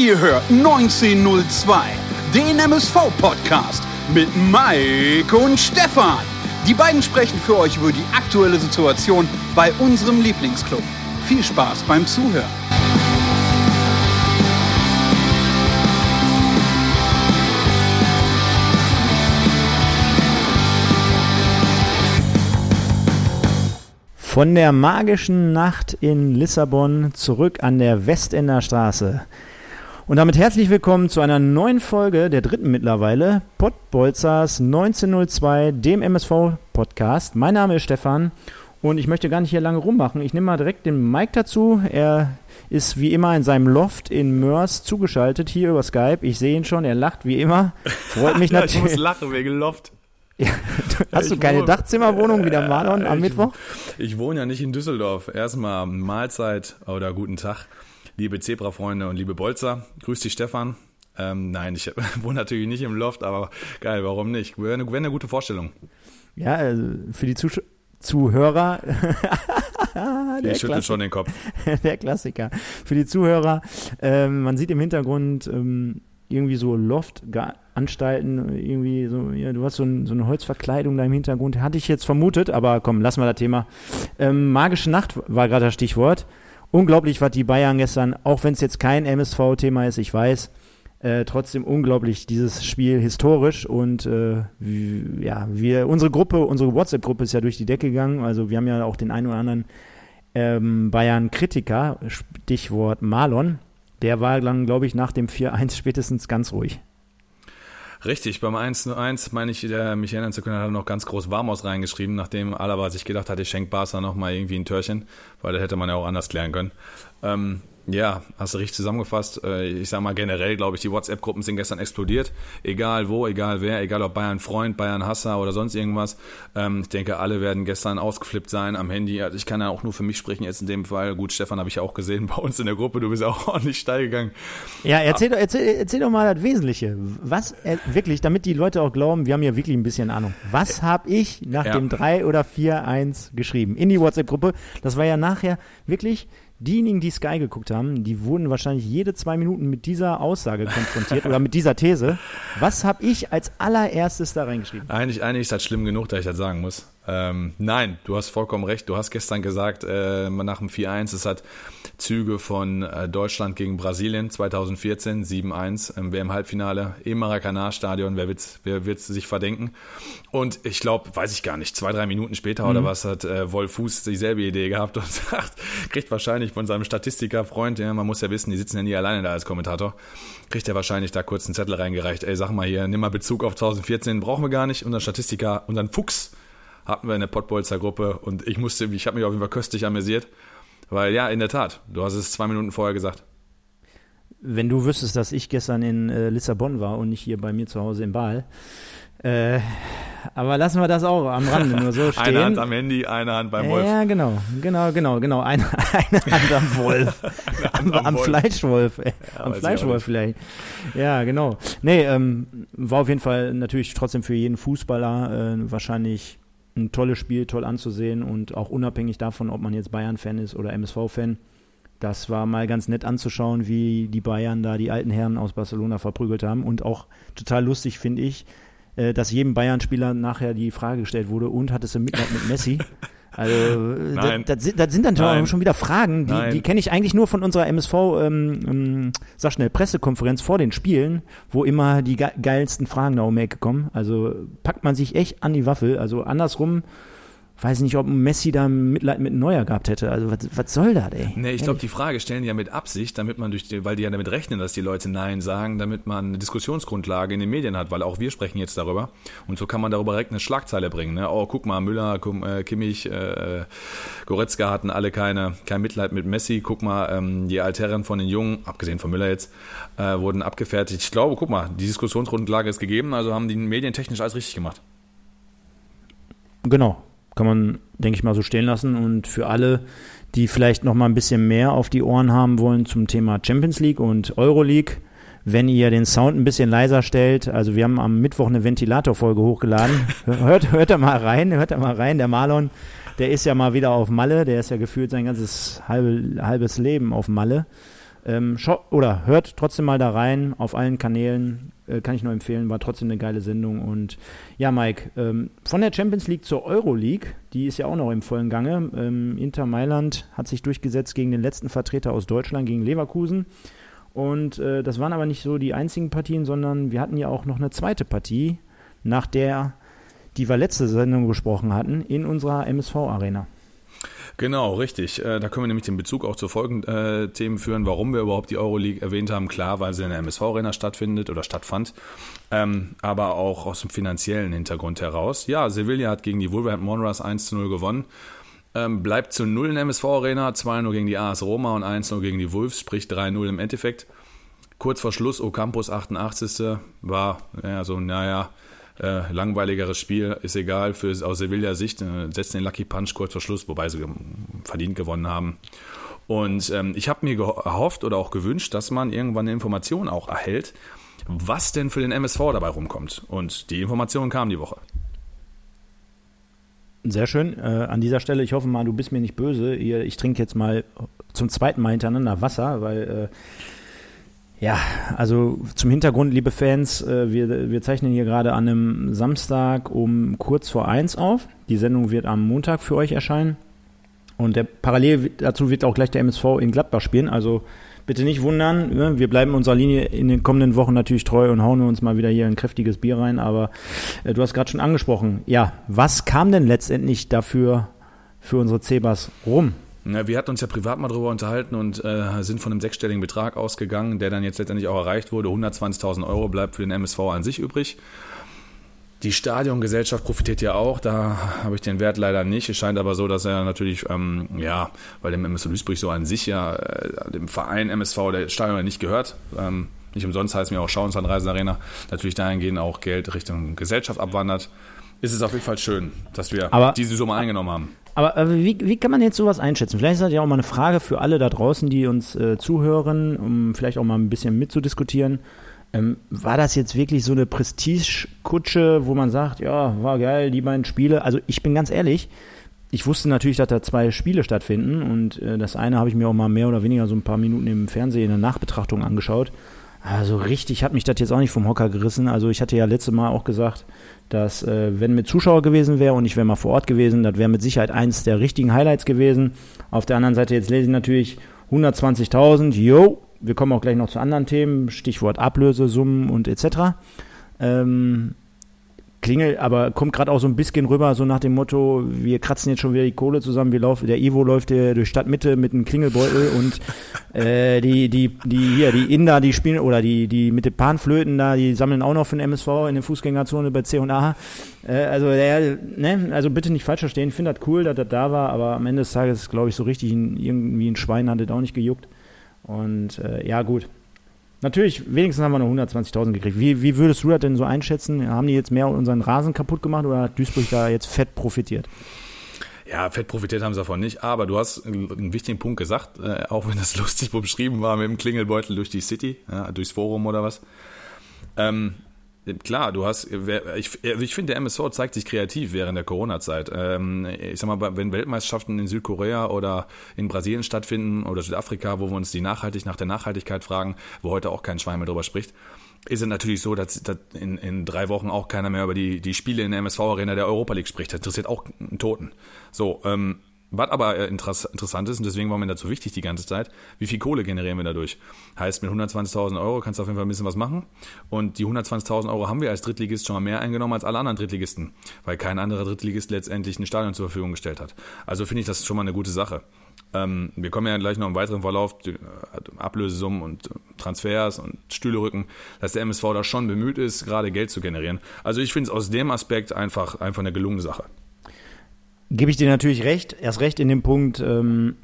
Ihr hört 1902, den MSV-Podcast mit Mike und Stefan. Die beiden sprechen für euch über die aktuelle Situation bei unserem Lieblingsclub. Viel Spaß beim Zuhören. Von der magischen Nacht in Lissabon zurück an der Westender Straße. Und damit herzlich willkommen zu einer neuen Folge, der dritten mittlerweile, Pottbolzers 1902, dem MSV-Podcast. Mein Name ist Stefan und ich möchte gar nicht hier lange rummachen. Ich nehme mal direkt den Mike dazu. Er ist wie immer in seinem Loft in Mörs zugeschaltet, hier über Skype. Ich sehe ihn schon, er lacht wie immer. Freut mich ja, ich natürlich. muss lachen wegen Loft. Ja, hast du keine wohne- Dachzimmerwohnung wie der Marlon am ich, Mittwoch? Ich wohne ja nicht in Düsseldorf. Erstmal Mahlzeit oder guten Tag, liebe Zebra-Freunde und liebe Bolzer. Grüß dich, Stefan. Ähm, nein, ich wohne natürlich nicht im Loft, aber geil, warum nicht? Wäre eine, wäre eine gute Vorstellung. Ja, also für die Zusch Zuhörer, der, schüttelt Klassi- schon den Kopf. der Klassiker. Für die Zuhörer, ähm, man sieht im Hintergrund ähm, irgendwie so Loft-Anstalten, irgendwie so, ja, du hast so, ein, so eine Holzverkleidung da im Hintergrund, hatte ich jetzt vermutet, aber komm, lassen wir das Thema. Ähm, Magische Nacht war gerade das Stichwort. Unglaublich, was die Bayern gestern, auch wenn es jetzt kein MSV-Thema ist, ich weiß, äh, trotzdem unglaublich dieses Spiel historisch und äh, wie, ja, wir, unsere Gruppe, unsere WhatsApp-Gruppe ist ja durch die Decke gegangen, also wir haben ja auch den einen oder anderen ähm, Bayern-Kritiker, Stichwort Marlon, der war dann, glaube ich, nach dem 4-1 spätestens ganz ruhig. Richtig, beim 1-1 meine ich, der, mich erinnern zu können, hat er noch ganz groß Warmaus reingeschrieben, nachdem Alaba sich gedacht hat, ich schenke Barca nochmal irgendwie ein Törchen, weil das hätte man ja auch anders klären können. Ähm, ja, hast du richtig zusammengefasst. Äh, Ich sag mal generell, glaube ich, die WhatsApp-Gruppen sind gestern explodiert. Egal wo, egal wer, egal ob Bayern Freund, Bayern Hasser oder sonst irgendwas. Ähm, Ich denke, alle werden gestern ausgeflippt sein am Handy. Also ich kann ja auch nur für mich sprechen jetzt in dem Fall. Gut, Stefan habe ich ja auch gesehen bei uns in der Gruppe. Du bist auch ordentlich steil gegangen. Ja, erzähl, doch- erzähl, erzähl doch mal das Wesentliche. Was, äh, wirklich, damit die Leute auch glauben, wir haben ja wirklich ein bisschen Ahnung. Was habe ich nach Ja. dem 3 oder 4-1 geschrieben? In die WhatsApp-Gruppe. Das war ja nachher wirklich, diejenigen, die Sky geguckt haben, die wurden wahrscheinlich jede zwei Minuten mit dieser Aussage konfrontiert oder mit dieser These. Was habe ich als allererstes da reingeschrieben? Eigentlich, eigentlich ist das schlimm genug, dass ich das sagen muss. Ähm, nein, du hast vollkommen recht. Du hast gestern gesagt, äh, nach dem 4-1, es hat Züge von äh, Deutschland gegen Brasilien 2014, 7-1 im WM-Halbfinale im Maracanã-Stadion. Wer wird's, wer wird's sich verdenken? Und ich glaube, weiß ich gar nicht, zwei, drei Minuten später oder was hat äh, Wolf Fuß dieselbe Idee gehabt und sagt, kriegt wahrscheinlich von seinem Statistiker-Freund, ja, man muss ja wissen, die sitzen ja nie alleine da als Kommentator, kriegt er wahrscheinlich da kurz einen Zettel reingereicht. Ey, sag mal hier, nimm mal Bezug auf 2014, brauchen wir gar nicht. Unseren Statistiker, unseren Fuchs hatten wir in der Pottbolzer Gruppe und ich musste, ich habe mich auf jeden Fall köstlich amüsiert, weil ja, in der Tat, du hast es zwei Minuten vorher gesagt. Wenn du wüsstest, dass ich gestern in äh, Lissabon war und nicht hier bei mir zu Hause in Baal. Äh, aber lassen wir das auch am Rande nur so stehen. Eine Hand am Handy, eine Hand beim Wolf. Ja, genau, genau, genau, genau. Eine, eine Hand am Wolf. am, am am Wolf. Fleischwolf. Ja, am Fleischwolf vielleicht. Ja, genau. Nee, ähm, war auf jeden Fall natürlich trotzdem für jeden Fußballer äh, wahrscheinlich ein tolles Spiel, toll anzusehen und auch unabhängig davon, ob man jetzt Bayern-Fan ist oder MSV-Fan. Das war mal ganz nett anzuschauen, wie die Bayern da die alten Herren aus Barcelona verprügelt haben. Und auch total lustig finde ich, äh, dass jedem Bayern-Spieler nachher die Frage gestellt wurde, und hattest du Mitleid mit Messi? Also, äh, das, das, sind- dann Nein. schon wieder Fragen, die, die kenne ich eigentlich nur von unserer MSV, ähm, ähm, sag schnell, Pressekonferenz vor den Spielen, wo immer die ge geilsten Fragen da um die Ecke kommen. Also packt man sich echt an die Waffel. Also andersrum, weiß nicht, ob Messi da Mitleid mit Neuer gehabt hätte. Also was, was soll das, ey? Nee, ich glaube, die Frage stellen die ja mit Absicht, damit man durch die, weil die ja damit rechnen, dass die Leute Nein sagen, damit man eine Diskussionsgrundlage in den Medien hat, weil auch wir sprechen jetzt darüber. Und so kann man darüber direkt eine Schlagzeile bringen. Ne? Oh, guck mal, Müller, äh, Kimmich, äh, Goretzka hatten alle keine, kein Mitleid mit Messi. Guck mal, ähm, die Altherren von den Jungen, abgesehen von Müller jetzt, äh, wurden abgefertigt. Ich glaube, guck mal, die Diskussionsgrundlage ist gegeben, also haben die medientechnisch alles richtig gemacht. Genau, kann man, denke ich mal, so stehen lassen. Und für alle, die vielleicht noch mal ein bisschen mehr auf die Ohren haben wollen zum Thema Champions League und Euroleague, wenn ihr den Sound ein bisschen leiser stellt, also wir haben am Mittwoch eine Ventilatorfolge hochgeladen. hört, hört da mal rein, hört da mal rein. Der Marlon, der ist ja mal wieder auf Malle, der ist ja gefühlt sein ganzes halbe, halbes Leben auf Malle. Ähm, oder hört trotzdem mal da rein auf allen Kanälen. Äh, kann ich nur empfehlen, war trotzdem eine geile Sendung. Und ja, Mike, ähm, von der Champions League zur Euro League, die ist ja auch noch im vollen Gange. Ähm, Inter Mailand hat sich durchgesetzt gegen den letzten Vertreter aus Deutschland, gegen Leverkusen. Und äh, das waren aber nicht so die einzigen Partien, sondern wir hatten ja auch noch eine zweite Partie, nach der, die wir letzte Sendung besprochen hatten, in unserer MSV-Arena. Genau, richtig. Äh, da können wir nämlich den Bezug auch zu folgenden äh, Themen führen, warum wir überhaupt die Euroleague erwähnt haben. Klar, weil sie in der MSV-Arena stattfindet oder stattfand, ähm, aber auch aus dem finanziellen Hintergrund heraus. Ja, Sevilla hat gegen die Wolverhampton Wanderers 1 zu 0 gewonnen. Ähm, bleibt zu 0 in der MSV-Arena, 2-0 gegen die AS Roma und 1-0 gegen die Wolves, sprich 3-0 im Endeffekt. Kurz vor Schluss, Ocampus 88. war, ja, so, naja, äh, langweiligeres Spiel, ist egal, für, aus Sevilla Sicht, äh, setzen den Lucky Punch kurz vor Schluss, wobei sie verdient gewonnen haben. Und ähm, ich habe mir gehofft oder auch gewünscht, dass man irgendwann eine Information auch erhält, was denn für den MSV dabei rumkommt. Und die Information kam die Woche. Sehr schön. Äh, an dieser Stelle, ich hoffe mal, du bist mir nicht böse. Ich trinke jetzt mal zum zweiten Mal hintereinander Wasser, weil äh, ja, also zum Hintergrund, liebe Fans, äh, wir, wir zeichnen hier gerade an einem Samstag um kurz vor eins auf. Die Sendung wird am Montag für euch erscheinen. Und der, parallel dazu wird auch gleich der MSV in Gladbach spielen. Also bitte nicht wundern. Ne? Wir bleiben unserer Linie in den kommenden Wochen natürlich treu und hauen uns mal wieder hier ein kräftiges Bier rein. Aber äh, du hast gerade schon angesprochen. Ja, was kam denn letztendlich dafür für unsere Cebas rum? Ja, wir hatten uns ja privat mal drüber unterhalten und äh, sind von einem sechsstelligen Betrag ausgegangen, der dann jetzt letztendlich auch erreicht wurde. 120.000 Euro bleibt für den MSV an sich übrig. Die Stadiongesellschaft profitiert ja auch, da habe ich den Wert leider nicht. Es scheint aber so, dass er natürlich, ähm, ja, weil dem MSV Duisburg so an sich ja, äh, dem Verein MSV, der Stadion ja nicht gehört. Ähm, nicht umsonst heißt mir auch Schauensland Arena, natürlich dahingehend auch Geld Richtung Gesellschaft abwandert. Ist es auf jeden Fall schön, dass wir aber, diese Summe eingenommen haben. Aber, aber wie, wie kann man jetzt sowas einschätzen? Vielleicht ist das ja auch mal eine Frage für alle da draußen, die uns äh, zuhören, um vielleicht auch mal ein bisschen mitzudiskutieren. Ähm, war das jetzt wirklich so eine Prestigekutsche, wo man sagt, ja, war geil, die beiden Spiele? Also ich bin ganz ehrlich, ich wusste natürlich, dass da zwei Spiele stattfinden und äh, das eine habe ich mir auch mal mehr oder weniger so ein paar Minuten im Fernsehen in der Nachbetrachtung angeschaut. Also richtig hat mich das jetzt auch nicht vom Hocker gerissen. Also ich hatte ja letzte Mal auch gesagt, dass äh, wenn mit Zuschauer gewesen wäre und ich wäre mal vor Ort gewesen, das wäre mit Sicherheit eins der richtigen Highlights gewesen. Auf der anderen Seite, jetzt lese ich natürlich 120.000, yo, wir kommen auch gleich noch zu anderen Themen, Stichwort Ablösesummen und etc. Ähm, Klingel, aber kommt gerade auch so ein bisschen rüber, so nach dem Motto, wir kratzen jetzt schon wieder die Kohle zusammen, wir laufen, der Ivo läuft hier durch Stadtmitte mit einem Klingelbeutel und äh, die, die, die hier, die Inder, die spielen, oder die, die mit den Panflöten da, die sammeln auch noch für den MSV in der Fußgängerzone bei C und A. Äh, also, der, ne, also bitte nicht falsch verstehen, ich finde das cool, dass das da war, aber am Ende des Tages, glaube ich, so richtig ein, irgendwie ein Schwein hat das auch nicht gejuckt. Und äh, ja, gut, Natürlich, wenigstens haben wir nur 120.000 gekriegt. Wie, wie würdest du das denn so einschätzen? Haben die jetzt mehr unseren Rasen kaputt gemacht oder hat Duisburg da jetzt fett profitiert? Ja, fett profitiert haben sie davon nicht, aber du hast einen wichtigen Punkt gesagt, äh, auch wenn das lustig beschrieben war mit dem Klingelbeutel durch die City, ja, durchs Forum oder was. Ähm, Klar, du hast, ich, ich finde, der MSV zeigt sich kreativ während der Corona-Zeit. Ähm, ich sag mal, wenn Weltmeisterschaften in Südkorea oder in Brasilien stattfinden oder Südafrika, wo wir uns die nachhaltig nach der Nachhaltigkeit fragen, wo heute auch kein Schwein mehr drüber spricht, ist es natürlich so, dass, dass in, in drei Wochen auch keiner mehr über die, die Spiele in der MSV-Arena der Europa League spricht. Das interessiert auch einen Toten. So, ähm, was aber äh, interessant ist, und deswegen war mir dazu wichtig die ganze Zeit, wie viel Kohle generieren wir dadurch? Heißt, mit 120.000 Euro kannst du auf jeden Fall ein bisschen was machen. Und die 120.000 Euro haben wir als Drittligist schon mal mehr eingenommen als alle anderen Drittligisten, weil kein anderer Drittligist letztendlich ein Stadion zur Verfügung gestellt hat. Also finde ich das schon mal eine gute Sache. Ähm, wir kommen ja gleich noch im weiteren Verlauf, äh, Ablösesummen und Transfers und Stühlerücken, dass der MSV da schon bemüht ist, gerade Geld zu generieren. Also ich finde es aus dem Aspekt einfach, einfach eine gelungene Sache gebe ich dir natürlich recht. Erst recht in dem Punkt, ähm,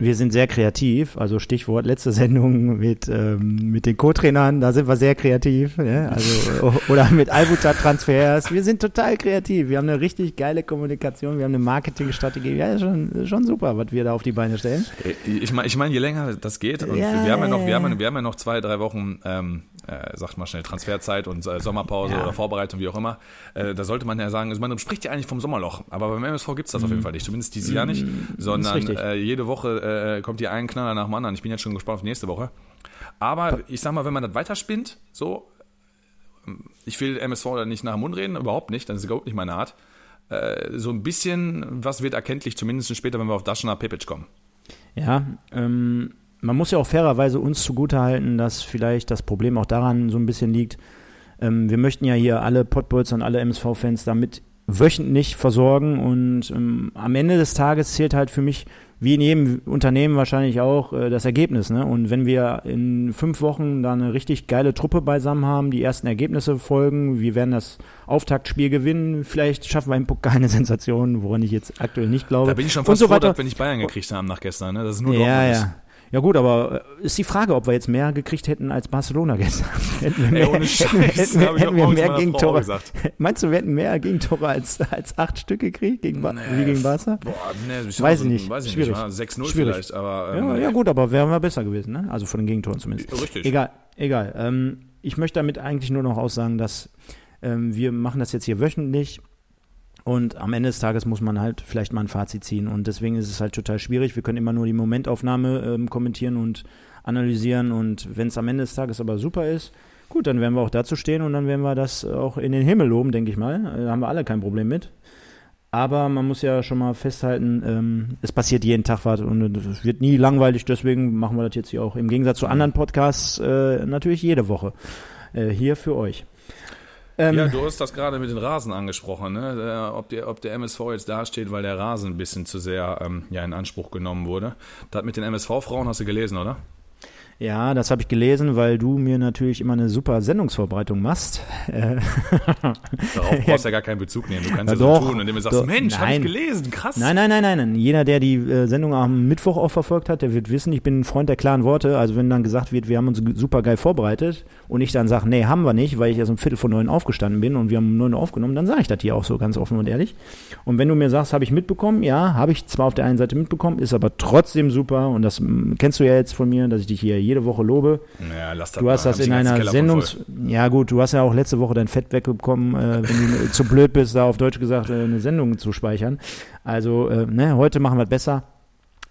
wir sind sehr kreativ. Also Stichwort letzte Sendung mit, ähm, mit den Co-Trainern, da sind wir sehr kreativ. Ja? Also, oder mit Albutat-Transfers. Wir sind total kreativ. Wir haben eine richtig geile Kommunikation, wir haben eine Marketingstrategie. Ja, schon, schon super, was wir da auf die Beine stellen. Ich meine, ich mein, je länger das geht, und ja, wir, haben ja noch, wir, haben, wir haben ja noch zwei, drei Wochen ähm, äh, sagt mal schnell Transferzeit und äh, Sommerpause Ja. oder Vorbereitung, wie auch immer, äh, da sollte man ja sagen, also man spricht ja eigentlich vom Sommerloch, aber beim MSV gibt es das auf jeden Fall nicht, zumindest dieses Jahr nicht, sondern richtig. äh, jede Woche äh, kommt hier ein Knaller nach dem anderen. Ich bin jetzt schon gespannt auf die nächste Woche. Aber ich sag mal, wenn man das weiterspinnt, so, ich will MSV da nicht nach dem Mund reden, überhaupt nicht, das ist überhaupt nicht meine Art. Äh, so ein bisschen, was wird erkenntlich, zumindest später, wenn wir auf Daschner Pepic kommen. Ja, ähm, man muss ja auch fairerweise uns zugutehalten, dass vielleicht das Problem auch daran so ein bisschen liegt. Ähm, wir möchten ja hier alle Pottbolzer und alle MSV-Fans damit wöchentlich versorgen und ähm, am Ende des Tages zählt halt für mich, wie in jedem Unternehmen wahrscheinlich auch, äh, das Ergebnis. Ne? Und wenn wir in fünf Wochen da eine richtig geile Truppe beisammen haben, die ersten Ergebnisse folgen, wir werden das Auftaktspiel gewinnen, vielleicht schaffen wir im Pokal eine Sensation, woran ich jetzt aktuell nicht glaube. Da bin ich schon Und fast so froh, dass wir nicht Bayern gekriegt haben nach gestern. Ne? Das ist nur Ja, ja. Ja gut, aber äh, ist die Frage, ob wir jetzt mehr gekriegt hätten als Barcelona gestern. hätten wir Ey, mehr, ohne hätten, wir- Scheiß, hätten, hätten auch wir mehr Gegentore. Meinst du, wir hätten mehr Gegentore als, als acht Stück gekriegt gegen ba wie gegen Barca? Boah, ne, ich Weiß sag ich so- nicht. Weiß ich Schwierig. nicht. mal 6-0 Schwierig. vielleicht, aber Ja, ähm, ja gut, aber wären wir besser gewesen, ne? Also von den Gegentoren zumindest. Richtig. Egal, egal. Ähm, ich möchte damit eigentlich nur noch aussagen, dass ähm, wir machen das jetzt hier wöchentlich und am Ende des Tages muss man halt vielleicht mal ein Fazit ziehen und deswegen ist es halt total schwierig. Wir können immer nur die Momentaufnahme ähm, kommentieren und analysieren und wenn es am Ende des Tages aber super ist, gut, dann werden wir auch dazu stehen und dann werden wir das auch in den Himmel loben, denke ich mal. Äh, Da haben wir alle kein Problem mit. Aber man muss ja schon mal festhalten, ähm, es passiert jeden Tag was und es wird nie langweilig, deswegen machen wir das jetzt hier auch im Gegensatz zu anderen Podcasts äh, natürlich jede Woche äh, hier für euch. Ähm, Ja, du hast das gerade mit den Rasen angesprochen, ne? Äh, ob, der, ob der MSV jetzt dasteht, weil der Rasen ein bisschen zu sehr ähm, ja, in Anspruch genommen wurde. Das mit den MSV-Frauen hast du gelesen, oder? Ja, das habe ich gelesen, weil du mir natürlich immer eine super Sendungsvorbereitung machst. Darauf brauchst du ja gar keinen Bezug nehmen. Du kannst Ja, so tun, indem du sagst, Mensch, hab ich gelesen, krass. Nein, nein, nein, nein. Jeder, der die äh, Sendung am Mittwoch auch verfolgt hat, der wird wissen, ich bin ein Freund der klaren Worte. Also wenn dann gesagt wird, wir haben uns super geil vorbereitet und ich dann sage, nee, haben wir nicht, weil ich erst um Viertel vor neun aufgestanden bin und wir haben um neun aufgenommen, dann sage ich das hier auch so ganz offen und ehrlich. Und wenn du mir sagst, habe ich mitbekommen, ja, habe ich zwar auf der einen Seite mitbekommen, ist aber trotzdem super und das mm, kennst du ja jetzt von mir, dass ich dich hier jede Woche lobe. Ja, lass das Du hast mal. das in einer voll. Ja gut, du hast ja auch letzte Woche dein Fett wegbekommen, äh, wenn du zu blöd bist, da auf Deutsch gesagt äh, eine Sendung zu speichern. Also äh, ne, heute machen wir es besser.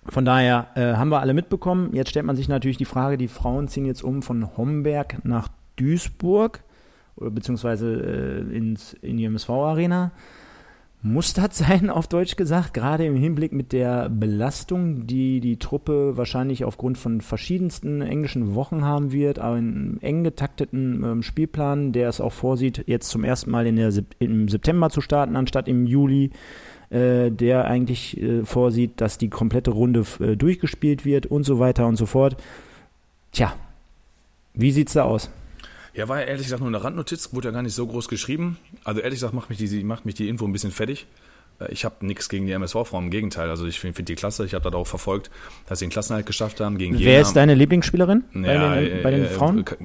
Von daher äh, haben wir alle mitbekommen. Jetzt stellt man sich natürlich die Frage, die Frauen ziehen jetzt um von Homberg nach Duisburg oder beziehungsweise äh, ins, in die MSV-Arena. Das sein, auf Deutsch gesagt, gerade im Hinblick mit der Belastung, die die Truppe wahrscheinlich aufgrund von verschiedensten englischen Wochen haben wird, aber einen eng getakteten ähm, Spielplan, der es auch vorsieht, jetzt zum ersten Mal in der, im September zu starten, anstatt im Juli, äh, der eigentlich äh, vorsieht, dass die komplette Runde äh, durchgespielt wird und so weiter und so fort. Tja, wie sieht's da aus? Ja, war ja ehrlich gesagt nur eine Randnotiz, wurde ja gar nicht so groß geschrieben. Also ehrlich gesagt macht mich die, macht mich die Info ein bisschen fertig. Äh, Ich habe nichts gegen die MSV-Frauen, im Gegenteil. Also ich finde find die klasse. Ich habe das auch verfolgt, dass sie den Klassenhalt geschafft haben gegen Wer Jena. ist deine Lieblingsspielerin bei Ja, den, bei den äh, Frauen? äh,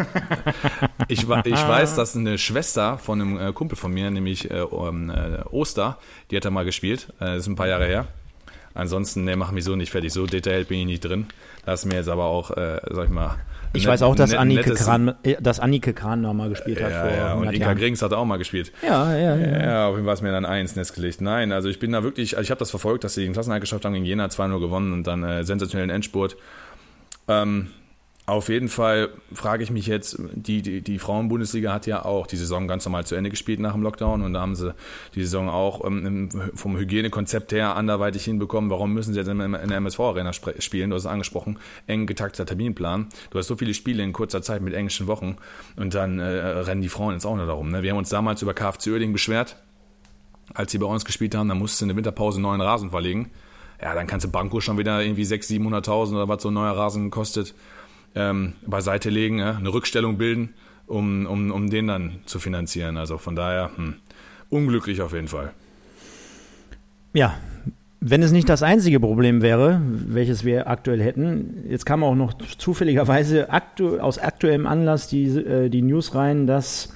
ich, ich weiß, dass eine Schwester von einem äh, Kumpel von mir, nämlich äh, äh, Oster, die hat da mal gespielt. Äh, das ist ein paar Jahre her. Ansonsten, ne, mach mich so nicht fertig. So detailliert bin ich nicht drin. Das ist mir jetzt aber auch, äh, sag ich mal. Ich weiß auch, dass Annike Kran, äh, dass Annike Kran noch mal gespielt hat Ja, vor ja, und 100 Inka Jahren. Grings hat auch mal gespielt. Ja, ja, ja. Ja, auf jeden Fall ist mir dann eins Netz gelegt. Nein, also ich bin da wirklich, also ich habe das verfolgt, dass sie den Klassenerhalt geschafft haben, gegen Jena 2-0 gewonnen und dann äh, sensationellen Endspurt. Ähm, auf jeden Fall frage ich mich jetzt, die, die, die Frauenbundesliga hat ja auch die Saison ganz normal zu Ende gespielt nach dem Lockdown und da haben sie die Saison auch ähm, vom Hygienekonzept her anderweitig hinbekommen. Warum müssen sie jetzt in, der MSV-Arena spielen? Du hast es angesprochen, eng getakteter Terminplan. Du hast so viele Spiele in kurzer Zeit mit englischen Wochen und dann äh, rennen die Frauen jetzt auch noch darum. Ne? Wir haben uns damals über KFC Oerding beschwert, als sie bei uns gespielt haben, dann musst du in der Winterpause einen neuen Rasen verlegen. Ja, dann kannst du Banco schon wieder irgendwie 600.000, 700.000 oder was so ein neuer Rasen kostet, ähm, beiseite legen, ja, eine Rückstellung bilden, um, um, um den dann zu finanzieren. Also von daher, hm, unglücklich auf jeden Fall. Ja, wenn es nicht das einzige Problem wäre, welches wir aktuell hätten, jetzt kam auch noch zufälligerweise aktu aus aktuellem Anlass die, äh, die News rein, dass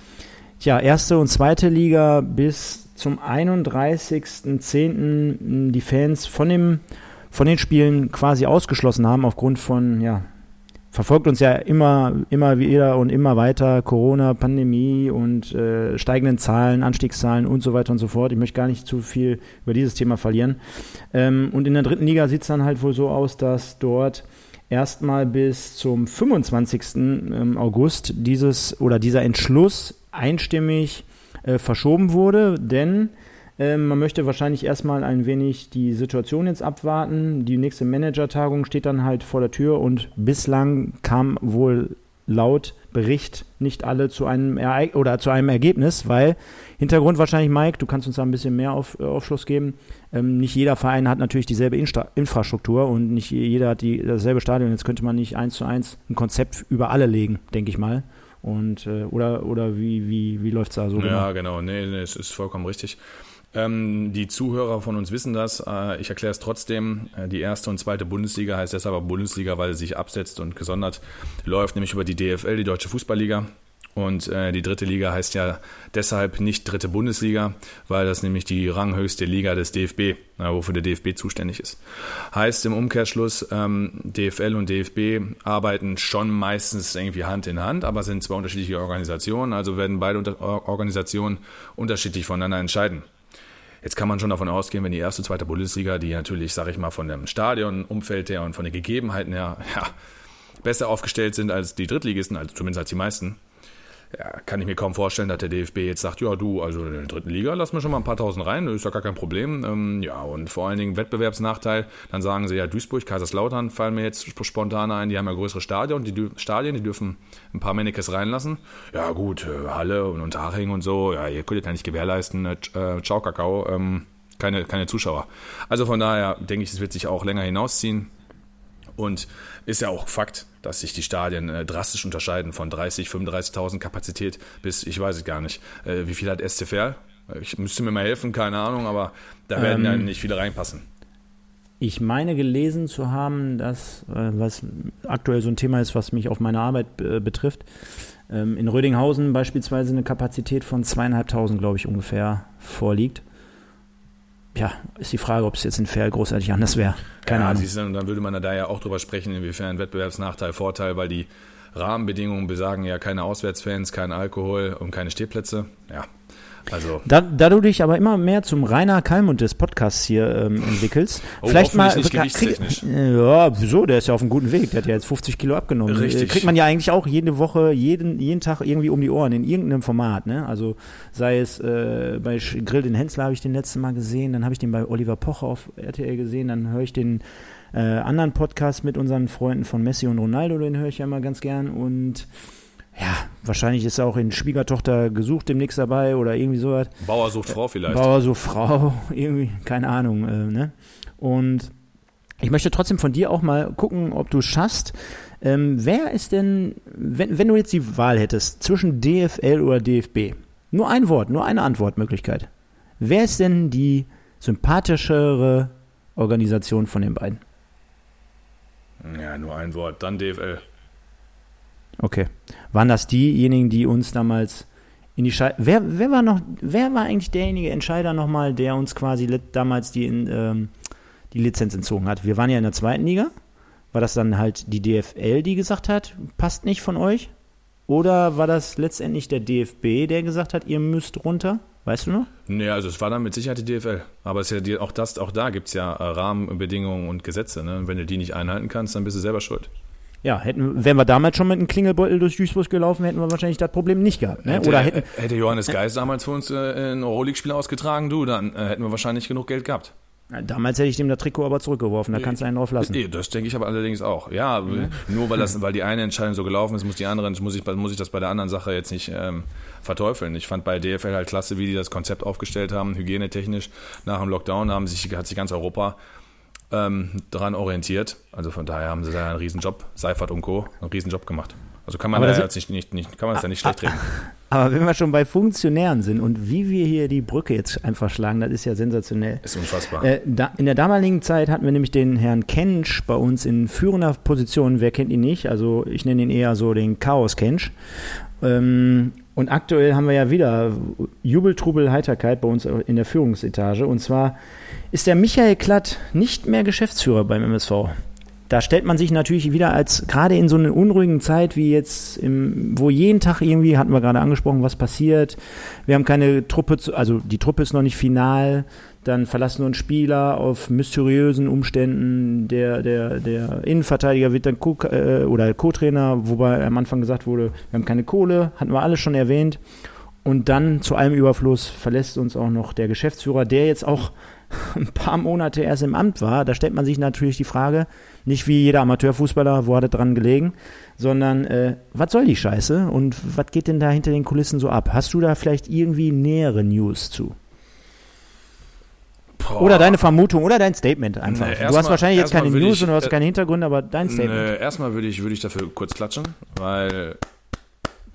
tja, erste und zweite Liga bis zum 31.10. die Fans von, dem, von den Spielen quasi ausgeschlossen haben aufgrund von ja, verfolgt uns ja immer, immer wieder und immer weiter. Corona, Pandemie und äh, steigenden Zahlen, Anstiegszahlen und so weiter und so fort. Ich möchte gar nicht zu viel über dieses Thema verlieren. Ähm, und in der dritten Liga sieht es dann halt wohl so aus, dass dort erstmal bis zum 25. Ähm, August dieses oder dieser Entschluss einstimmig äh, verschoben wurde, denn ähm, man möchte wahrscheinlich erstmal ein wenig die Situation jetzt abwarten. Die nächste Managertagung steht dann halt vor der Tür und bislang kam wohl laut Bericht nicht alle zu einem Ereig oder zu einem Ergebnis, weil Hintergrund wahrscheinlich, Mike, du kannst uns da ein bisschen mehr auf, äh, Aufschluss geben. Ähm, nicht jeder Verein hat natürlich dieselbe Instra Infrastruktur und nicht jeder hat die, dasselbe Stadion. Jetzt könnte man nicht eins zu eins ein Konzept über alle legen, denke ich mal. Und äh, oder oder wie, wie, wie läuft es da so? Ja, genau, nee, nee, es ist vollkommen richtig. Ähm, die Zuhörer von uns wissen das. Äh, ich erkläre es trotzdem. Äh, die erste und zweite Bundesliga heißt deshalb auch Bundesliga, weil sie sich absetzt und gesondert läuft, nämlich über die DFL, die Deutsche Fußballliga. Und äh, die dritte Liga heißt ja deshalb nicht dritte Bundesliga, weil das nämlich die ranghöchste Liga des DFB, äh, wofür der DFB zuständig ist. Heißt im Umkehrschluss, ähm, DFL und DFB arbeiten schon meistens irgendwie Hand in Hand, aber sind zwei unterschiedliche Organisationen, also werden beide unter Organisationen unterschiedlich voneinander entscheiden. Jetzt kann man schon davon ausgehen, wenn die erste zweite Bundesliga, die natürlich, sage ich mal, von dem Stadionumfeld her und von den Gegebenheiten her ja, besser aufgestellt sind als die Drittligisten, also zumindest als die meisten, ja, kann ich mir kaum vorstellen, dass der DFB jetzt sagt, ja du, also in der dritten Liga lassen wir schon mal ein paar tausend rein, ist ja gar kein Problem. Ähm, ja, und vor allen Dingen Wettbewerbsnachteil, dann sagen sie ja Duisburg, Kaiserslautern fallen mir jetzt spontan ein, die haben ja größere Stadion, die Stadien, die dürfen ein paar Mannekes reinlassen. Ja gut, äh, Halle und Unterhaching und so, ja, ihr könnt ja nicht gewährleisten, äh, äh, ciao Kakao, ähm, keine, keine Zuschauer. Also von daher denke ich, es wird sich auch länger hinausziehen. Und ist ja auch Fakt, dass sich die Stadien äh, drastisch unterscheiden von 30, 35.000 Kapazität bis, ich weiß es gar nicht, äh, wie viel hat SCFR? Ich müsste mir mal helfen, keine Ahnung, aber da werden ähm, ja nicht viele reinpassen. Ich meine gelesen zu haben, dass, äh, was aktuell so ein Thema ist, was mich auf meine Arbeit äh, betrifft, ähm, in Rödinghausen beispielsweise eine Kapazität von zweieinhalbtausend, glaube ich, ungefähr vorliegt ja, ist die Frage, ob es jetzt in Fair großartig anders wäre. Keine ja, Ahnung. Siehst du, und dann würde man da ja auch drüber sprechen, inwiefern Wettbewerbsnachteil, Vorteil, weil die Rahmenbedingungen besagen ja keine Auswärtsfans, kein Alkohol und keine Stehplätze. Ja, also. Da, da, du dich aber immer mehr zum Rainer Kalmund des Podcasts hier ähm, entwickelst, oh, vielleicht mal. Nicht krieg, ja, wieso? Der ist ja auf einem guten Weg. Der hat ja jetzt 50 Kilo abgenommen. Richtig. Kriegt man ja eigentlich auch jede Woche, jeden, jeden Tag irgendwie um die Ohren in irgendeinem Format. Ne? Also sei es äh, bei Grill den Hensler habe ich den letzten Mal gesehen, dann habe ich den bei Oliver Pocher auf RTL gesehen, dann höre ich den äh, anderen Podcast mit unseren Freunden von Messi und Ronaldo, den höre ich ja immer ganz gern und ja, wahrscheinlich ist auch in Schwiegertochter gesucht demnächst dabei oder irgendwie sowas. Bauer sucht Frau vielleicht. Bauer sucht Frau, irgendwie, keine Ahnung. Äh, ne? Und ich möchte trotzdem von dir auch mal gucken, ob du schaffst. Ähm, wer ist denn, wenn, wenn du jetzt die Wahl hättest zwischen DFL oder DFB, nur ein Wort, nur eine Antwortmöglichkeit. Wer ist denn die sympathischere Organisation von den beiden? Ja, nur ein Wort, dann DFL. Okay. Waren das diejenigen, die uns damals in die Schei wer, wer war noch, wer war eigentlich derjenige Entscheider nochmal, der uns quasi damals die, ähm, die Lizenz entzogen hat? Wir waren ja in der zweiten Liga. War das dann halt die DFL, die gesagt hat, passt nicht von euch? Oder war das letztendlich der DFB, der gesagt hat, ihr müsst runter? Weißt du noch? Nee, also es war dann mit Sicherheit die DFL. Aber es ist ja auch, das, auch da gibt es ja äh, Rahmenbedingungen und Gesetze. Ne? Und wenn du die nicht einhalten kannst, dann bist du selber schuld ja, hätten, wären wir damals schon mit einem Klingelbeutel durch Duisburg gelaufen, hätten wir wahrscheinlich das Problem nicht gehabt. Ne? Hätte, Oder hätten, hätte Johannes Geist damals für uns äh, ein Euroleague-Spiel ausgetragen, du, dann äh, hätten wir wahrscheinlich genug Geld gehabt. Ja, damals hätte ich dem das Trikot aber zurückgeworfen, da kannst du einen drauf lassen. Das denke ich aber allerdings auch. Ja, mhm. nur weil, das, weil die eine Entscheidung so gelaufen ist, muss die andere, muss ich, muss ich das bei der anderen Sache jetzt nicht ähm, verteufeln. Ich fand bei DFL halt klasse, wie die das Konzept aufgestellt haben, hygienetechnisch. Nach dem Lockdown haben sich, hat sich ganz Europa ähm, daran orientiert. Also von daher haben sie da einen Riesenjob, Seifert und Co., einen Riesenjob gemacht. Also kann man da jetzt nicht, nicht, nicht, kann man es ja nicht schlecht reden. Aber wenn wir schon bei Funktionären sind und wie wir hier die Brücke jetzt einfach schlagen, das ist ja sensationell. Ist unfassbar. Äh, da, in der damaligen Zeit hatten wir nämlich den Herrn Kensch bei uns in führender Position. Wer kennt ihn nicht? Also ich nenne ihn eher so den Chaos Kensch. Ähm, und aktuell haben wir ja wieder Jubel, Trubel, Heiterkeit bei uns in der Führungsetage. Und zwar ist der Michael Klatt nicht mehr Geschäftsführer beim MSV. da stellt man sich natürlich wieder als, gerade in so einer unruhigen Zeit wie jetzt, im, wo jeden Tag irgendwie, hatten wir gerade angesprochen, was passiert. Wir haben keine Truppe, zu, also die Truppe ist noch nicht final. Dann verlassen uns Spieler auf mysteriösen Umständen. Der, der, der Innenverteidiger wird dann Co äh, Co-Trainer, wobei am Anfang gesagt wurde, wir haben keine Kohle, hatten wir alles schon erwähnt. Und dann zu allem Überfluss verlässt uns auch noch der Geschäftsführer, der jetzt auch ein paar Monate erst im Amt war. Da stellt man sich natürlich die Frage, nicht wie jeder Amateurfußballer, wo hat er dran gelegen, sondern äh, was soll die Scheiße und was geht denn da hinter den Kulissen so ab? Hast du da vielleicht irgendwie nähere News zu? Boah. Oder deine Vermutung oder dein Statement einfach. Nee, du hast wahrscheinlich jetzt keine News ich, und du hast äh, keine Hintergründe, aber dein Statement. Nee, erstmal würde ich, würd ich dafür kurz klatschen, weil,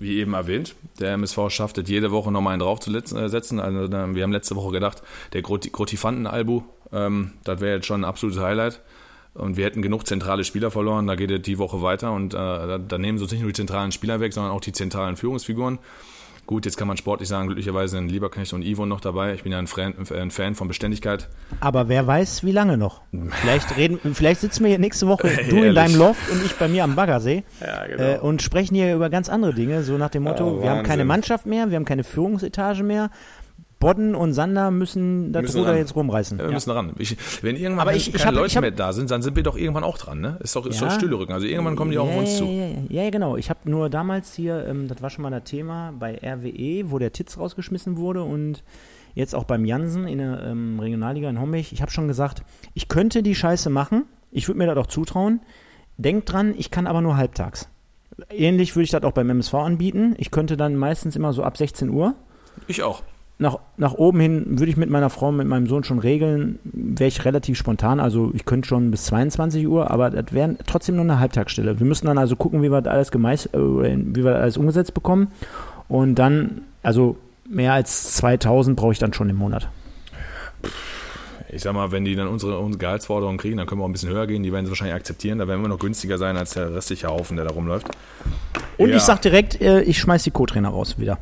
wie eben erwähnt, der MSV schafft es jede Woche nochmal einen draufzusetzen. Äh, also, wir haben letzte Woche gedacht, der Grotifanten-Albu, ähm, das wäre jetzt schon ein absolutes Highlight. Und wir hätten genug zentrale Spieler verloren, da geht es die Woche weiter und äh, da nehmen sie uns nicht nur die zentralen Spieler weg, sondern auch die zentralen Führungsfiguren. Gut, jetzt kann man sportlich sagen, glücklicherweise sind Lieberknecht und Ivo noch dabei. Ich bin ja ein Fan, ein Fan von Beständigkeit. Aber wer weiß, wie lange noch? Vielleicht, reden, vielleicht sitzen wir hier nächste Woche, du in deinem Loft und ich bei mir am Baggersee ja, genau. äh, und sprechen hier über ganz andere Dinge, so nach dem Motto, oh, wir haben keine Mannschaft mehr, wir haben keine Führungsetage mehr, Bodden und Sander müssen das müssen Ruder jetzt rumreißen. Ja, wir ja. müssen ran. Ich, wenn irgendwann Aber ich, keine ich hab, Leute hab, mehr da sind, dann sind wir doch irgendwann auch dran. Ne? Ist doch, ist ja. doch Stühlerücken. Also irgendwann kommen die auch auf uns zu. Ja, ja, genau. Ich habe nur damals hier, ähm, das war schon mal ein Thema bei RWE, wo der Titz rausgeschmissen wurde und jetzt auch beim Jansen in der ähm, Regionalliga in Homburg. Ich habe schon gesagt, ich könnte die Scheiße machen. Ich würde mir das auch zutrauen. Denkt dran, ich kann aber nur halbtags. Ähnlich würde ich das auch beim MSV anbieten. Ich könnte dann meistens immer so ab 16 Uhr. Ich auch nach, nach oben hin würde ich mit meiner Frau, mit meinem Sohn schon regeln, wäre ich relativ spontan. Also ich könnte schon bis 22 Uhr, aber das wäre trotzdem nur eine Halbtagsstelle. Wir müssen dann also gucken, wie wir das alles gemeist, äh, wie wir das alles umgesetzt bekommen. Und dann, also mehr als 2000 brauche ich dann schon im Monat. Ich sag mal, wenn die dann unsere, unsere Gehaltsforderungen kriegen, dann können wir auch ein bisschen höher gehen. Die werden sie wahrscheinlich akzeptieren. Da werden wir noch günstiger sein als der restliche Haufen, der da rumläuft. Und ja. ich sag direkt, äh, ich schmeiß die Co-Trainer raus wieder.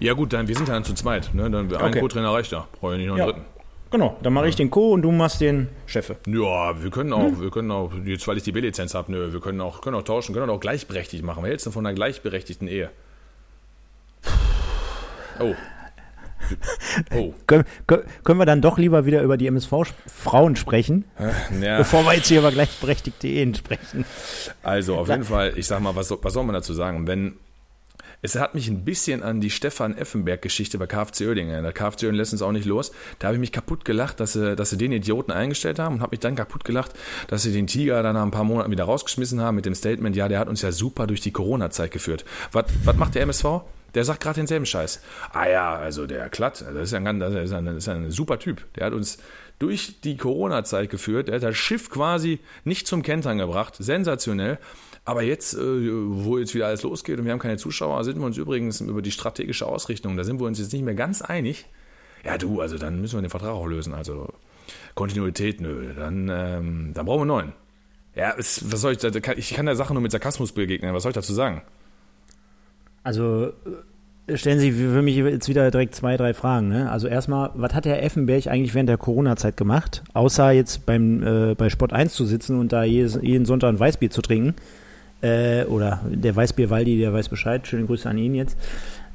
Ja gut, dann wir sind ja dann zu zweit. Ne? Dann, ein okay. Co-Trainer reicht ja. Brauche ich nicht noch einen ja. dritten. Genau, dann mache ich den Co und du machst den Chef. Ja, wir können auch, hm. wir können auch, jetzt weil ich die B-Lizenz habe, nö, wir können auch, können auch tauschen, können auch gleichberechtigt machen. Was hältst du von einer gleichberechtigten Ehe? Oh. Oh. können, können wir dann doch lieber wieder über die MSV-Frauen sprechen, ja. bevor wir jetzt hier über gleichberechtigte Ehen sprechen? Also auf jeden Fall, ich sag mal, was, was soll man dazu sagen? Wenn es hat mich ein bisschen an die Stefan Effenberg-Geschichte bei KFC Oerding erinnert. KFC Oerding lässt uns auch nicht los. Da habe ich mich kaputt gelacht, dass sie, dass sie den Idioten eingestellt haben und habe mich dann kaputt gelacht, dass sie den Tiger dann nach ein paar Monaten wieder rausgeschmissen haben mit dem Statement, ja, der hat uns ja super durch die Corona-Zeit geführt. Was, was macht der MSV? Der sagt gerade denselben Scheiß. Ah ja, also der Klatt, das ist ein, das ist ein, das ist ein super Typ. Der hat uns durch die Corona-Zeit geführt. Der hat das Schiff quasi nicht zum Kentern gebracht. Sensationell. Aber jetzt, äh, wo jetzt wieder alles losgeht und wir haben keine Zuschauer, sind wir uns übrigens über die strategische Ausrichtung, da sind wir uns jetzt nicht mehr ganz einig. Ja, du, also dann müssen wir den Vertrag auch lösen. Also Kontinuität, nö, dann, ähm, dann brauchen wir einen neuen. Ja, was soll ich da, ich kann der Sache nur mit Sarkasmus begegnen, was soll ich dazu sagen? Also äh, stellen Sie für mich jetzt wieder direkt zwei, drei Fragen. Ne? Also erstmal, was hat Herr Effenberg eigentlich während der Corona-Zeit gemacht, außer jetzt beim, äh, bei Sport 1 zu sitzen und da jedes, jeden Sonntag ein Weißbier zu trinken? Äh, oder der Weißbier Waldi, der weiß Bescheid, schöne Grüße an ihn jetzt.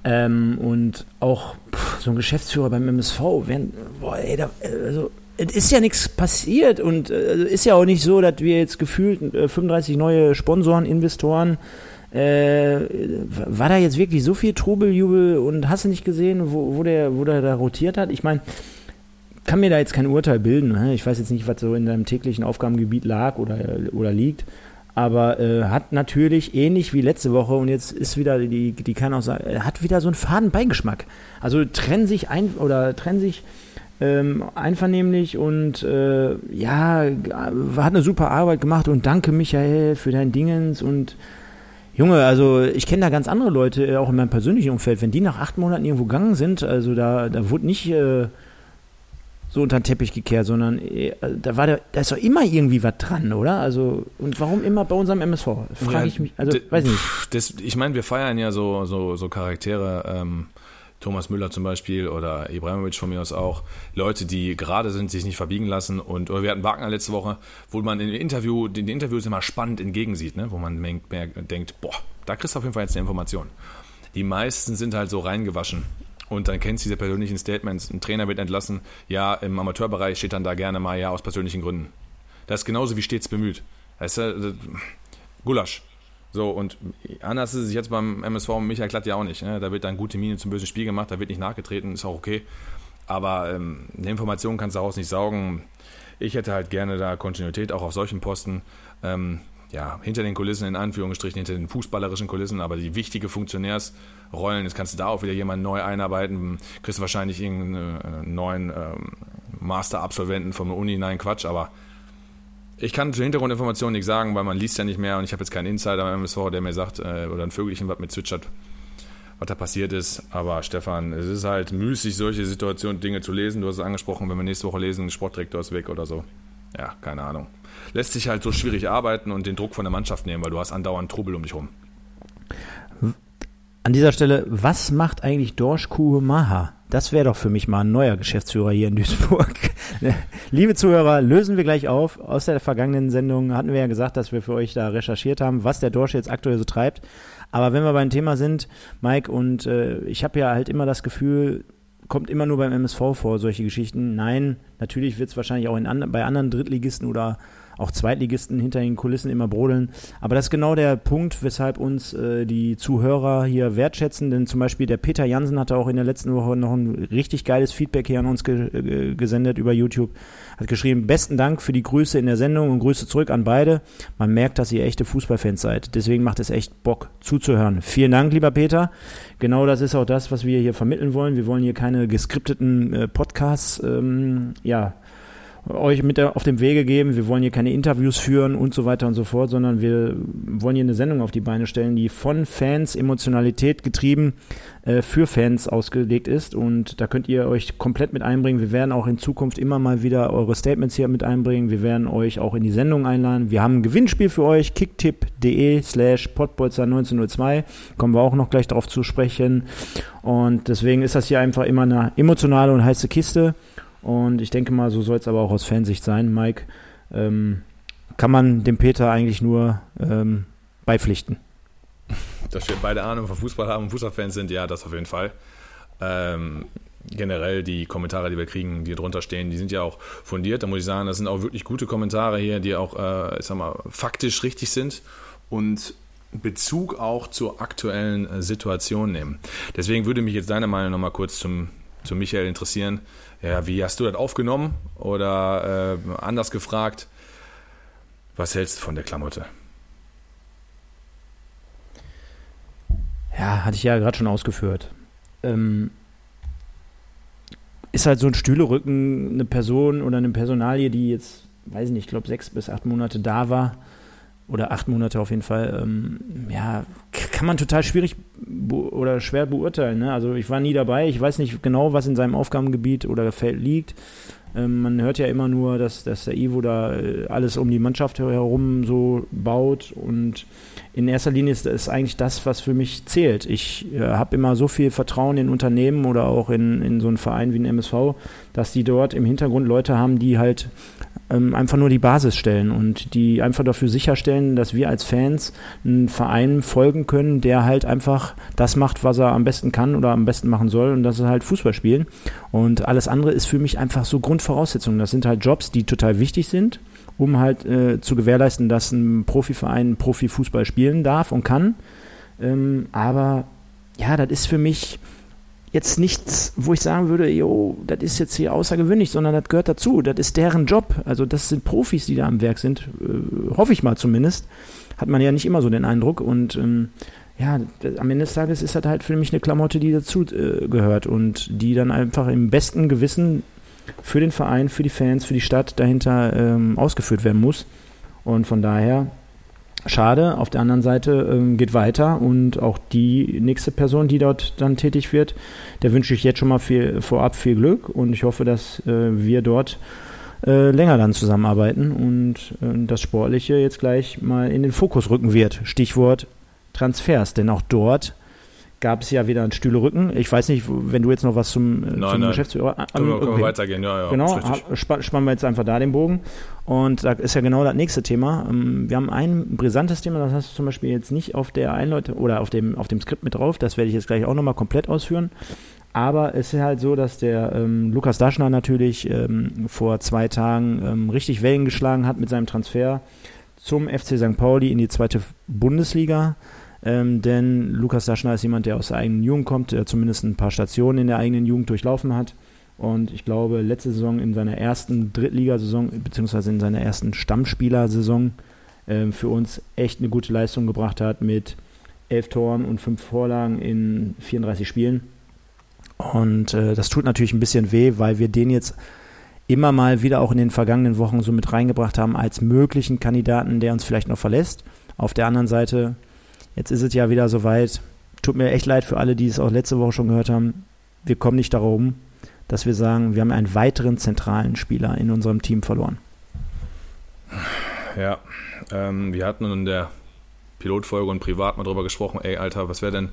Ähm, und auch pff, so ein Geschäftsführer beim MSV, während, boah, ey, da, also, es ist ja nichts passiert und äh, ist ja auch nicht so, dass wir jetzt gefühlt äh, 35 neue Sponsoren, Investoren, äh, war da jetzt wirklich so viel Trubeljubel und hast du nicht gesehen, wo, wo, der, wo der da rotiert hat? Ich meine, kann mir da jetzt kein Urteil bilden. Ne? Ich weiß jetzt nicht, was so in deinem täglichen Aufgabengebiet lag oder, oder liegt aber äh, hat natürlich ähnlich wie letzte Woche und jetzt ist wieder die, die kann auch sagen, hat wieder so einen faden Beigeschmack. Also trennen sich ein oder trennen sich ähm, einvernehmlich und äh, ja, hat eine super Arbeit gemacht und danke Michael für dein Dingens und Junge, also ich kenne da ganz andere Leute, äh, auch in meinem persönlichen Umfeld, wenn die nach acht Monaten irgendwo gegangen sind, also da, da wurde nicht äh, so unter den Teppich gekehrt, sondern äh, da war der, da ist doch immer irgendwie was dran, oder? Also, und warum immer bei unserem MSV? Frage ja, ich mich, also, weiß nicht. Das, ich meine, wir feiern ja so, so, so Charaktere, ähm, Thomas Müller zum Beispiel oder Ibrahimovic von mir aus auch, Leute, die gerade sind, sich nicht verbiegen lassen. Und wir hatten Wagner letzte Woche, wo man in den Interview, den Interviews immer spannend entgegensieht, ne? wo man denkt, boah, da kriegst du auf jeden Fall jetzt eine Information. Die meisten sind halt so reingewaschen. Und dann kennst du diese persönlichen Statements. Ein Trainer wird entlassen. Ja, im Amateurbereich steht dann da gerne mal ja aus persönlichen Gründen. Das ist genauso wie stets bemüht. Das ist äh, Gulasch. So, und anders ist es jetzt beim MSV und Michael Klatt ja auch nicht. Ne? Da wird dann gute Miene zum bösen Spiel gemacht, da wird nicht nachgetreten, ist auch okay. Aber ähm, eine Information kannst du daraus nicht saugen. Ich hätte halt gerne da Kontinuität, auch auf solchen Posten. Ähm, ja, hinter den Kulissen, in Anführungsstrichen, hinter den fußballerischen Kulissen, aber die wichtige Funktionärsrollen, jetzt kannst du da auch wieder jemanden neu einarbeiten, kriegst du wahrscheinlich irgendeinen neuen ähm, Master-Absolventen von der Uni, nein, Quatsch, aber ich kann zur Hintergrundinformation nichts sagen, weil man liest ja nicht mehr und ich habe jetzt keinen Insider beim MSV, der mir sagt, äh, oder ein Vögelchen, was mir zwitschert, was da passiert ist. Aber Stefan, es ist halt müßig, solche Situationen, Dinge zu lesen. Du hast es angesprochen, wenn wir nächste Woche lesen, Sportdirektor ist weg oder so. Ja, keine Ahnung. Lässt sich halt so schwierig arbeiten und den Druck von der Mannschaft nehmen, weil du hast andauernd Trubel um dich rum. An dieser Stelle, was macht eigentlich Dorsch Kuhemaha? Das wäre doch für mich mal ein neuer Geschäftsführer hier in Duisburg. Liebe Zuhörer, lösen wir gleich auf. Aus der vergangenen Sendung hatten wir ja gesagt, dass wir für euch da recherchiert haben, was der Dorsch jetzt aktuell so treibt. Aber wenn wir beim Thema sind, Mike, und äh, ich habe ja halt immer das Gefühl, kommt immer nur beim MSV vor, solche Geschichten. Nein, natürlich wird es wahrscheinlich auch in bei anderen Drittligisten oder auch Zweitligisten hinter den Kulissen immer brodeln. Aber das ist genau der Punkt, weshalb uns äh, die Zuhörer hier wertschätzen. Denn zum Beispiel der Peter Jansen hatte auch in der letzten Woche noch ein richtig geiles Feedback hier an uns ge äh, gesendet über YouTube. Hat geschrieben, besten Dank für die Grüße in der Sendung und Grüße zurück an beide. Man merkt, dass ihr echte Fußballfans seid. Deswegen macht es echt Bock zuzuhören. Vielen Dank, lieber Peter. Genau das ist auch das, was wir hier vermitteln wollen. Wir wollen hier keine geskripteten äh, Podcasts ähm, ja, euch mit auf dem Wege geben. Wir wollen hier keine Interviews führen und so weiter und so fort, sondern wir wollen hier eine Sendung auf die Beine stellen, die von Fans Emotionalität getrieben äh, für Fans ausgelegt ist. Und da könnt ihr euch komplett mit einbringen. Wir werden auch in Zukunft immer mal wieder eure Statements hier mit einbringen. Wir werden euch auch in die Sendung einladen. Wir haben ein Gewinnspiel für euch, kicktipp.de slash potbolzer 1902. Kommen wir auch noch gleich darauf zu sprechen. Und deswegen ist das hier einfach immer eine emotionale und heiße Kiste. Und ich denke mal, so soll es aber auch aus Fansicht sein, Mike. Ähm, kann man dem Peter eigentlich nur ähm, beipflichten. Dass wir beide Ahnung von Fußball haben und Fußballfans sind, ja, das auf jeden Fall. Ähm, generell die Kommentare, die wir kriegen, die drunter stehen, die sind ja auch fundiert. Da muss ich sagen, das sind auch wirklich gute Kommentare hier, die auch, äh, ich sag mal, faktisch richtig sind und Bezug auch zur aktuellen äh, Situation nehmen. Deswegen würde mich jetzt deine Meinung nochmal kurz zum, zum Michael interessieren. Ja, wie hast du das aufgenommen? Oder äh, anders gefragt, was hältst du von der Klamotte? Ja, hatte ich ja gerade schon ausgeführt. Ähm, ist halt so ein Stühlerücken eine Person oder eine Personalie, die jetzt, weiß ich nicht, ich glaube sechs bis acht Monate da war oder acht Monate auf jeden Fall, ähm, ja, kann man total schwierig oder schwer beurteilen. Ne? Also ich war nie dabei, ich weiß nicht genau, was in seinem Aufgabengebiet oder Feld liegt. Ähm, man hört ja immer nur, dass, dass der Ivo da äh, alles um die Mannschaft herum so baut und in erster Linie ist das eigentlich das, was für mich zählt. Ich äh, habe immer so viel Vertrauen in Unternehmen oder auch in, in so einen Verein wie den MSV, dass die dort im Hintergrund Leute haben, die halt ähm, einfach nur die Basis stellen und die einfach dafür sicherstellen, dass wir als Fans einen Verein folgen können, der halt einfach das macht, was er am besten kann oder am besten machen soll und das ist halt Fußball spielen. Und alles andere ist für mich einfach so Grundvoraussetzungen. Das sind halt Jobs, die total wichtig sind, um halt äh, zu gewährleisten, dass ein Profiverein Profifußball spielen darf und kann. Ähm, aber ja, das ist für mich jetzt nichts, wo ich sagen würde, jo, das ist jetzt hier außergewöhnlich, sondern das gehört dazu. Das ist deren Job. Also das sind Profis, die da am Werk sind. Äh, hoffe ich mal zumindest. Hat man ja nicht immer so den Eindruck. Und ähm, ja, am Ende des Tages ist das halt für mich eine Klamotte, die dazu äh, gehört und die dann einfach im besten Gewissen für den Verein, für die Fans, für die Stadt dahinter ähm, ausgeführt werden muss. Und von daher schade. Auf der anderen Seite ähm, geht weiter und auch die nächste Person, die dort dann tätig wird, der wünsche ich jetzt schon mal viel, vorab viel Glück und ich hoffe, dass äh, wir dort äh, länger dann zusammenarbeiten und äh, das Sportliche jetzt gleich mal in den Fokus rücken wird. Stichwort Transfers, denn auch dort gab es ja wieder ein Stühle Rücken. Ich weiß nicht, wenn du jetzt noch was zum, nein, zum nein. Geschäftsführer. An, können, können wir weitergehen, ja, ja. Genau, spa spannen wir jetzt einfach da den Bogen. Und da ist ja genau das nächste Thema. Ähm, wir haben ein brisantes Thema, das hast du zum Beispiel jetzt nicht auf der Einleute oder auf dem, auf dem Skript mit drauf. Das werde ich jetzt gleich auch nochmal komplett ausführen. Aber es ist halt so, dass der ähm, Lukas Daschner natürlich ähm, vor zwei Tagen ähm, richtig Wellen geschlagen hat mit seinem Transfer zum FC St. Pauli in die zweite Bundesliga. Ähm, denn Lukas Daschner ist jemand, der aus der eigenen Jugend kommt, der zumindest ein paar Stationen in der eigenen Jugend durchlaufen hat. Und ich glaube, letzte Saison in seiner ersten Drittligasaison, beziehungsweise in seiner ersten Stammspielersaison, äh, für uns echt eine gute Leistung gebracht hat mit elf Toren und fünf Vorlagen in 34 Spielen. Und äh, das tut natürlich ein bisschen weh, weil wir den jetzt immer mal wieder auch in den vergangenen Wochen so mit reingebracht haben als möglichen Kandidaten, der uns vielleicht noch verlässt. Auf der anderen Seite Jetzt ist es ja wieder soweit. Tut mir echt leid für alle, die es auch letzte Woche schon gehört haben. Wir kommen nicht darum, dass wir sagen, wir haben einen weiteren zentralen Spieler in unserem Team verloren. Ja, ähm, wir hatten in der Pilotfolge und privat mal drüber gesprochen, ey Alter, was wäre denn,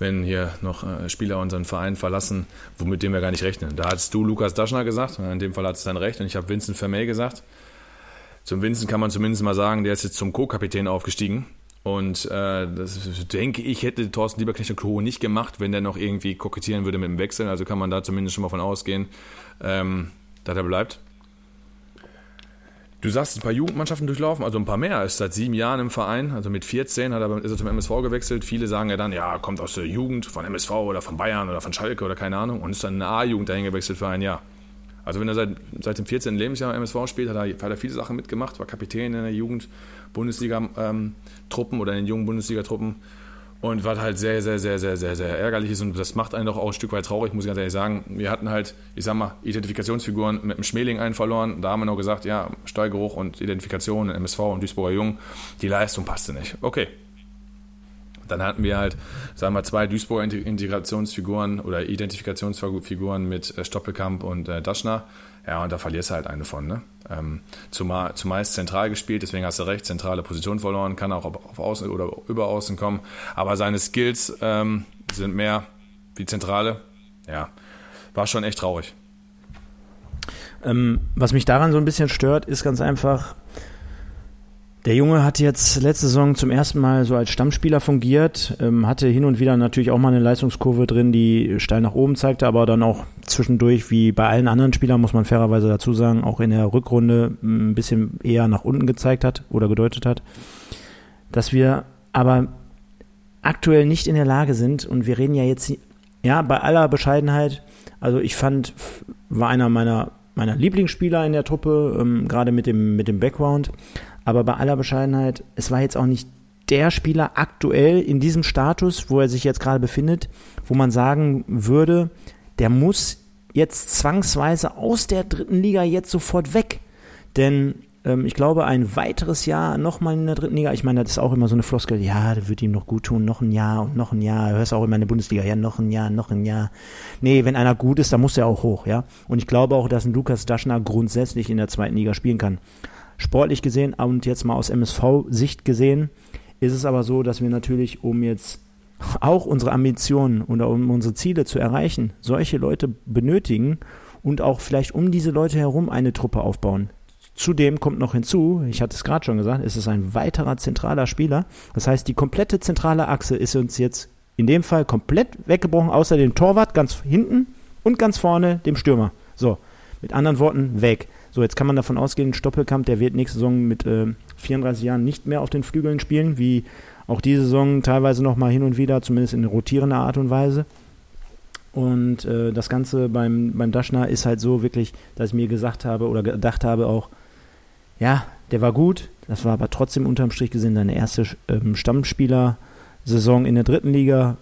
wenn hier noch äh, Spieler unseren Verein verlassen, womit dem wir gar nicht rechnen. Da hattest du Lukas Daschner gesagt, in dem Fall hat es dann recht, und ich habe Vincent Vermey gesagt. Zum Vincent kann man zumindest mal sagen, der ist jetzt zum Co-Kapitän aufgestiegen. Und äh, das denke ich, hätte Thorsten Lieberknecht und Co. nicht gemacht, wenn der noch irgendwie kokettieren würde mit dem Wechsel. Also kann man da zumindest schon mal von ausgehen, ähm, dass er bleibt. Du sagst, ein paar Jugendmannschaften durchlaufen, also ein paar mehr. Er ist seit sieben Jahren im Verein, also mit 14 hat er, ist er zum MSV gewechselt. Viele sagen ja dann, ja, kommt aus der Jugend von MSV oder von Bayern oder von Schalke oder keine Ahnung und ist dann in eine A-Jugend dahin gewechselt für ein Jahr. Also wenn er seit, seit dem 14. Lebensjahr MSV spielt, hat er, hat er viele Sachen mitgemacht, war Kapitän in der Jugend, Bundesliga-Truppen ähm, oder in den jungen Bundesliga-Truppen. Und was halt sehr, sehr, sehr, sehr, sehr, sehr ärgerlich ist und das macht einen doch auch ein Stück weit traurig, muss ich ganz ehrlich sagen. Wir hatten halt, ich sag mal, Identifikationsfiguren mit dem Schmeling einen verloren. Da haben wir noch gesagt, ja, Steigeruch und Identifikation MSV und Duisburger Jung, die Leistung passte nicht. Okay. Dann hatten wir halt, sagen wir, zwei Duisburger Integrationsfiguren oder Identifikationsfiguren mit äh, Stoppelkamp und äh, Daschner. Ja, und da verlierst du halt eine von. Ne? Ähm, zumal, zumeist zentral gespielt, deswegen hast du recht, zentrale Position verloren, kann auch auf Außen oder über Außen kommen. Aber seine Skills ähm, sind mehr wie Zentrale. Ja, war schon echt traurig. Ähm, was mich daran so ein bisschen stört, ist ganz einfach, der Junge hat jetzt letzte Saison zum ersten Mal so als Stammspieler fungiert, ähm, hatte hin und wieder natürlich auch mal eine Leistungskurve drin, die steil nach oben zeigte, aber dann auch zwischendurch, wie bei allen anderen Spielern, muss man fairerweise dazu sagen, auch in der Rückrunde ein bisschen eher nach unten gezeigt hat oder gedeutet hat. Dass wir aber aktuell nicht in der Lage sind, und wir reden ja jetzt, ja, bei aller Bescheidenheit, also ich fand, war einer meiner, meiner Lieblingsspieler in der Truppe, ähm, gerade mit dem, mit dem Background. Aber bei aller Bescheidenheit, es war jetzt auch nicht der Spieler aktuell in diesem Status, wo er sich jetzt gerade befindet, wo man sagen würde, der muss jetzt zwangsweise aus der dritten Liga jetzt sofort weg. Denn ähm, ich glaube, ein weiteres Jahr nochmal in der dritten Liga, ich meine, das ist auch immer so eine Floskel, ja, das wird ihm noch gut tun, noch ein Jahr und noch ein Jahr, du hörst auch immer in der Bundesliga, ja, noch ein Jahr, noch ein Jahr. Nee, wenn einer gut ist, dann muss er auch hoch, ja. Und ich glaube auch, dass ein Lukas Daschner grundsätzlich in der zweiten Liga spielen kann sportlich gesehen und jetzt mal aus MSV-Sicht gesehen, ist es aber so, dass wir natürlich, um jetzt auch unsere Ambitionen oder um unsere Ziele zu erreichen, solche Leute benötigen und auch vielleicht um diese Leute herum eine Truppe aufbauen. Zudem kommt noch hinzu, ich hatte es gerade schon gesagt, es ist ein weiterer zentraler Spieler. Das heißt, die komplette zentrale Achse ist uns jetzt in dem Fall komplett weggebrochen, außer dem Torwart ganz hinten und ganz vorne dem Stürmer. So, mit anderen Worten, weg. So, jetzt kann man davon ausgehen, Stoppelkamp, der wird nächste Saison mit äh, 34 Jahren nicht mehr auf den Flügeln spielen, wie auch diese Saison teilweise noch mal hin und wieder, zumindest in rotierender Art und Weise. Und äh, das Ganze beim, beim Daschner ist halt so wirklich, dass ich mir gesagt habe oder gedacht habe auch, ja, der war gut, das war aber trotzdem unterm Strich gesehen seine erste ähm, Stammspieler-Saison in der dritten Liga.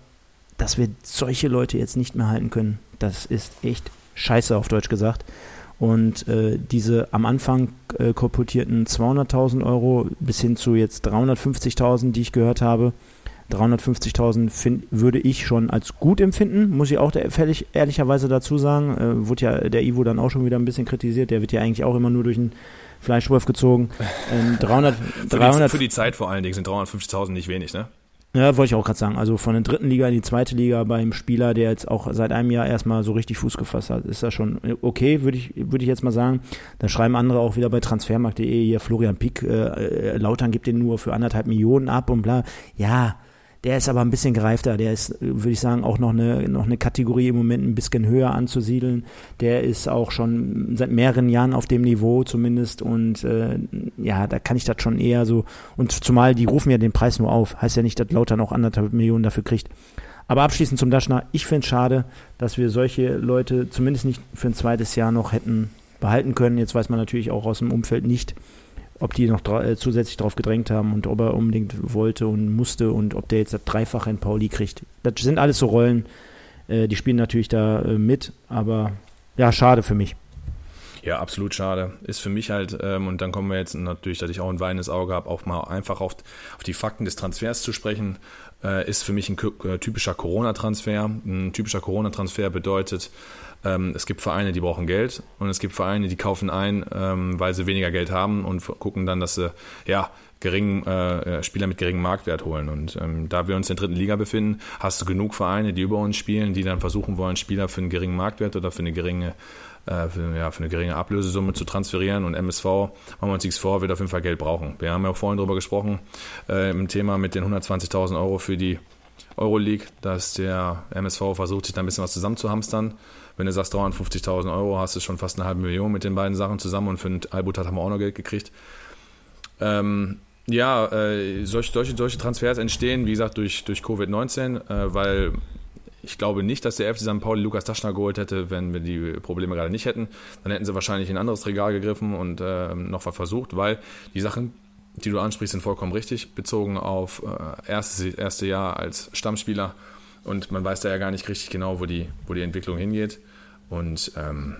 Dass wir solche Leute jetzt nicht mehr halten können, das ist echt scheiße auf Deutsch gesagt. Und äh, diese am Anfang äh, kolportierten 200.000 Euro bis hin zu jetzt 350.000, die ich gehört habe, 350.000 würde ich schon als gut empfinden, muss ich auch ehrlich, ehrlicherweise dazu sagen. Äh, wurde ja der Ivo dann auch schon wieder ein bisschen kritisiert. Der wird ja eigentlich auch immer nur durch einen Fleischwurf gezogen. Ähm, 300, für, 300 die, für die Zeit vor allen Dingen sind 350.000 nicht wenig, ne? Ja, wollte ich auch gerade sagen. Also von der dritten Liga in die zweite Liga beim Spieler, der jetzt auch seit einem Jahr erstmal so richtig Fuß gefasst hat, ist das schon okay, würde ich, würde ich jetzt mal sagen. Dann schreiben andere auch wieder bei transfermarkt.de hier Florian Pick, äh, äh, Lautern gibt den nur für anderthalb Millionen ab und bla. Ja, der ist aber ein bisschen gereifter. Der ist, würde ich sagen, auch noch eine, noch eine Kategorie im Moment ein bisschen höher anzusiedeln. Der ist auch schon seit mehreren Jahren auf dem Niveau zumindest. Und äh, ja, da kann ich das schon eher so. Und zumal die rufen ja den Preis nur auf. Heißt ja nicht, dass Lauter noch anderthalb Millionen dafür kriegt. Aber abschließend zum Daschner. Ich finde es schade, dass wir solche Leute zumindest nicht für ein zweites Jahr noch hätten behalten können. Jetzt weiß man natürlich auch aus dem Umfeld nicht, ob die noch äh, zusätzlich darauf gedrängt haben und ob er unbedingt wollte und musste und ob der jetzt das Dreifache in Pauli kriegt. Das sind alles so Rollen, äh, die spielen natürlich da äh, mit, aber ja, schade für mich. Ja, absolut schade. Ist für mich halt, ähm, und dann kommen wir jetzt natürlich, dass ich auch ein weinendes Auge habe, auch mal einfach auf, auf die Fakten des Transfers zu sprechen, äh, ist für mich ein äh, typischer Corona-Transfer. Ein typischer Corona-Transfer bedeutet, ähm, es gibt Vereine, die brauchen Geld und es gibt Vereine, die kaufen ein, ähm, weil sie weniger Geld haben und gucken dann, dass sie ja geringen äh, Spieler mit geringem Marktwert holen. Und ähm, da wir uns in der dritten Liga befinden, hast du genug Vereine, die über uns spielen, die dann versuchen wollen, Spieler für einen geringen Marktwert oder für eine geringe äh, für, ja, für eine geringe Ablösesumme zu transferieren. Und MSV, machen wir uns nichts vor, wird auf jeden Fall Geld brauchen. Wir haben ja auch vorhin darüber gesprochen, äh, im Thema mit den 120.000 Euro für die Euroleague, dass der MSV versucht, sich da ein bisschen was zusammenzuhamstern. Wenn du sagst 350.000 Euro, hast du schon fast eine halbe Million mit den beiden Sachen zusammen und für den Albutat haben wir auch noch Geld gekriegt. Ähm, ja, äh, solche, solche, solche Transfers entstehen, wie gesagt, durch, durch Covid-19, äh, weil ich glaube nicht, dass der FC St. Pauli Lukas Taschner geholt hätte, wenn wir die Probleme gerade nicht hätten. Dann hätten sie wahrscheinlich in ein anderes Regal gegriffen und äh, noch was versucht, weil die Sachen, die du ansprichst, sind vollkommen richtig, bezogen auf äh, erstes erste Jahr als Stammspieler. Und man weiß da ja gar nicht richtig genau, wo die, wo die Entwicklung hingeht. Und ähm,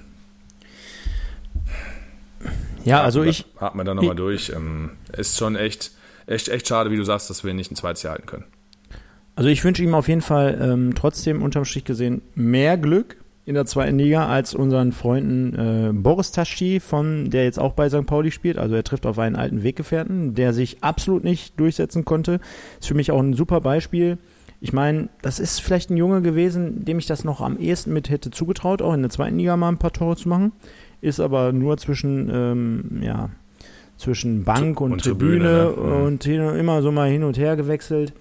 ja, also ich. Atmen da nochmal durch. Ähm, ist schon echt, echt, echt schade, wie du sagst, dass wir nicht ein zweites Jahr halten können. Also ich wünsche ihm auf jeden Fall ähm, trotzdem unterm Strich gesehen mehr Glück in der zweiten Liga als unseren Freunden äh, Boris Taschi, von der jetzt auch bei St. Pauli spielt. Also er trifft auf einen alten Weggefährten, der sich absolut nicht durchsetzen konnte. Ist für mich auch ein super Beispiel. Ich meine, das ist vielleicht ein Junge gewesen, dem ich das noch am ehesten mit hätte zugetraut, auch in der zweiten Liga mal ein paar Tore zu machen. Ist aber nur zwischen, ähm, ja, zwischen Bank und, und Tribüne, Tribüne ne? und immer so mal hin und her gewechselt.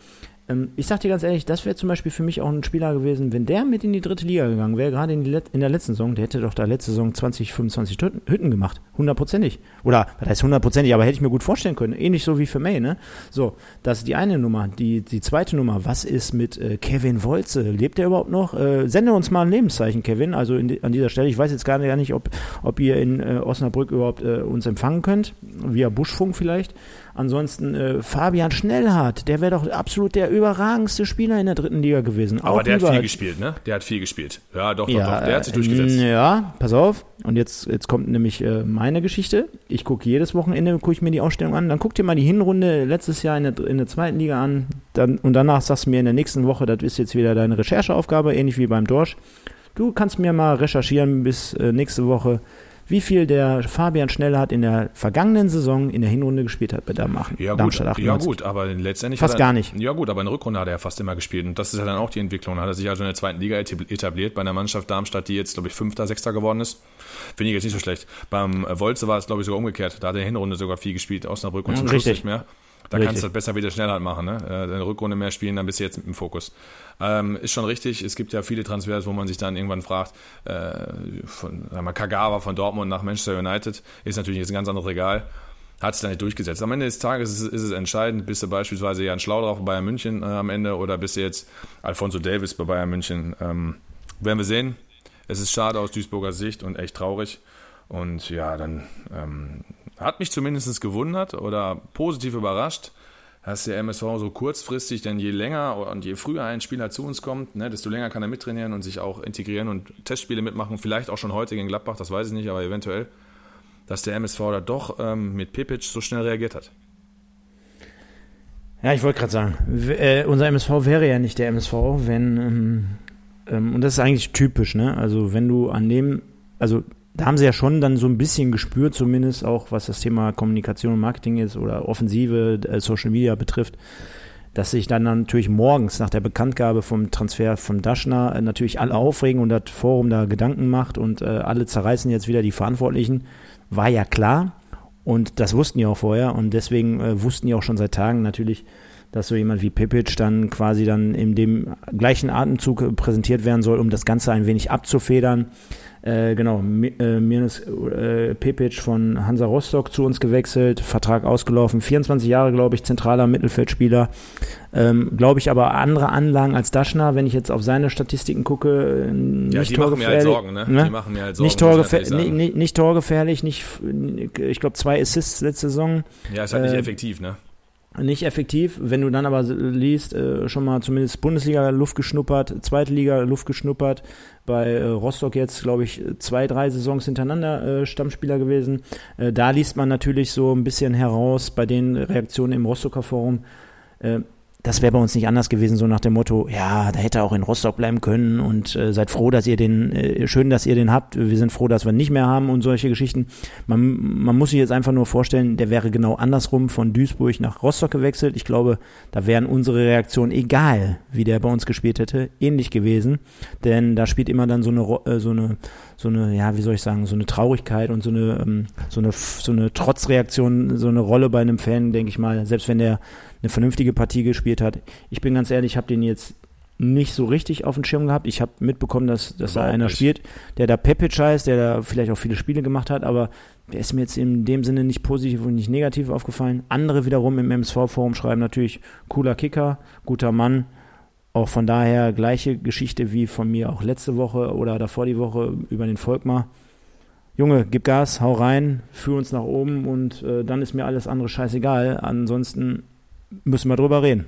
Ähm, ich sag dir ganz ehrlich, das wäre zum Beispiel für mich auch ein Spieler gewesen, wenn der mit in die dritte Liga gegangen wäre, gerade in, in, der letzten Saison, der hätte doch da letzte Saison 20, 25 Hütten gemacht. Hundertprozentig. Oder, das heißt hundertprozentig, aber hätte ich mir gut vorstellen können. Ähnlich so wie für May, ne? So, das ist die eine Nummer. Die, die zweite Nummer, was ist mit äh, Kevin Wolze? Lebt der überhaupt noch? Äh, sende uns mal ein Lebenszeichen, Kevin. Also die, an dieser Stelle, ich weiß jetzt gar nicht, ob, ob ihr in äh, Osnabrück überhaupt äh, uns empfangen könnt. Via Buschfunk vielleicht. Ansonsten äh, Fabian Schnellhardt, der wäre doch absolut der überragendste Spieler in der dritten Liga gewesen. Aber Auch der hat viel gespielt, ne? Der hat viel gespielt. Ja, doch, doch, ja, doch. Der hat sich durchgesetzt. Ja, pass auf. Und jetzt, jetzt kommt nämlich äh, meine Geschichte. Ich gucke jedes Wochenende, gucke ich mir die Ausstellung an. Dann guck dir mal die Hinrunde letztes Jahr in der, in der zweiten Liga an. Dann, und danach sagst du mir in der nächsten Woche, das ist jetzt wieder deine Rechercheaufgabe, ähnlich wie beim Dorsch. Du kannst mir mal recherchieren bis äh, nächste Woche wie viel der Fabian Schnellhardt in der vergangenen Saison in der Hinrunde gespielt hat bei Darmstadt. Ja, gut, ja gut, aber letztendlich fast er, gar nicht. Ja gut, aber in der Rückrunde hat er fast immer gespielt und das ist ja dann auch die Entwicklung. Da hat er sich also in der zweiten Liga etabliert bei einer Mannschaft Darmstadt, die jetzt glaube ich Fünfter, Sechster geworden ist. Finde ich jetzt nicht so schlecht. Beim Wolze war es glaube ich sogar umgekehrt. Da hat er in der Hinrunde sogar viel gespielt, Osnabrück und ja, zum Schluss nicht mehr. Da richtig. kannst du das besser wieder schneller machen. Ne? Äh, eine Rückrunde mehr spielen, dann bist du jetzt im Fokus. Ähm, ist schon richtig. Es gibt ja viele Transfers, wo man sich dann irgendwann fragt, äh, von sagen wir, Kagawa von Dortmund nach Manchester United ist natürlich jetzt ein ganz anderes Regal. Hat sich dann nicht durchgesetzt. Am Ende des Tages ist, ist es entscheidend, bist du beispielsweise Jan Schlau drauf bei Bayern München äh, am Ende oder bist du jetzt Alfonso Davis bei Bayern München. Ähm, werden wir sehen. Es ist schade aus Duisburger Sicht und echt traurig. Und ja, dann ähm, hat mich zumindest gewundert oder positiv überrascht, dass der MSV so kurzfristig, denn je länger und je früher ein Spieler zu uns kommt, ne, desto länger kann er mittrainieren und sich auch integrieren und Testspiele mitmachen. Vielleicht auch schon heute gegen Gladbach, das weiß ich nicht, aber eventuell, dass der MSV da doch ähm, mit Pepic so schnell reagiert hat. Ja, ich wollte gerade sagen, äh, unser MSV wäre ja nicht der MSV, wenn, ähm, ähm, und das ist eigentlich typisch, ne? Also wenn du an dem, also da haben sie ja schon dann so ein bisschen gespürt, zumindest auch was das Thema Kommunikation und Marketing ist oder Offensive, äh, Social Media betrifft. dass sich dann natürlich morgens nach der Bekanntgabe vom Transfer von Daschner äh, natürlich alle aufregen und das Forum da Gedanken macht und äh, alle zerreißen jetzt wieder die Verantwortlichen, war ja klar. Und das wussten die auch vorher und deswegen äh, wussten die auch schon seit Tagen natürlich, dass so jemand wie Pipic dann quasi dann in dem gleichen Atemzug präsentiert werden soll, um das Ganze ein wenig abzufedern. Äh, genau, äh, Mirnes äh, Pepic von Hansa Rostock zu uns gewechselt, Vertrag ausgelaufen, 24 Jahre, glaube ich, zentraler Mittelfeldspieler. Ähm, glaube ich aber andere Anlagen als Daschner, wenn ich jetzt auf seine Statistiken gucke. Nicht ja, die machen mir halt Sorgen, ne? ne? Die machen mir halt Sorgen. Nicht, torgefähr nicht, nicht, nicht torgefährlich, nicht, ich glaube, zwei Assists letzte Saison. Ja, ist halt nicht äh, effektiv, ne? Nicht effektiv. Wenn du dann aber liest, äh, schon mal zumindest Bundesliga Luft geschnuppert, Zweite Liga Luft geschnuppert, bei äh, Rostock jetzt, glaube ich, zwei, drei Saisons hintereinander äh, Stammspieler gewesen. Äh, da liest man natürlich so ein bisschen heraus bei den Reaktionen im Rostocker Forum. Das wäre bei uns nicht anders gewesen, so nach dem Motto, ja, da hätte er auch in Rostock bleiben können und äh, seid froh, dass ihr den, äh, schön, dass ihr den habt, wir sind froh, dass wir ihn nicht mehr haben und solche Geschichten. Man, man muss sich jetzt einfach nur vorstellen, der wäre genau andersrum von Duisburg nach Rostock gewechselt. Ich glaube, da wären unsere Reaktionen, egal wie der bei uns gespielt hätte, ähnlich gewesen, denn da spielt immer dann so eine, äh, so eine, so eine, ja, wie soll ich sagen, so eine Traurigkeit und so eine, ähm, so eine, so eine Trotzreaktion, so eine Rolle bei einem Fan, denke ich mal, selbst wenn der eine vernünftige Partie gespielt hat. Ich bin ganz ehrlich, ich habe den jetzt nicht so richtig auf dem Schirm gehabt. Ich habe mitbekommen, dass, dass da einer nicht. spielt, der da Pepic heißt, der da vielleicht auch viele Spiele gemacht hat, aber der ist mir jetzt in dem Sinne nicht positiv und nicht negativ aufgefallen. Andere wiederum im MSV-Forum schreiben natürlich, cooler Kicker, guter Mann. Auch von daher gleiche Geschichte wie von mir auch letzte Woche oder davor die Woche über den Volkmar. Junge, gib Gas, hau rein, führ uns nach oben und äh, dann ist mir alles andere scheißegal. Ansonsten müssen wir drüber reden.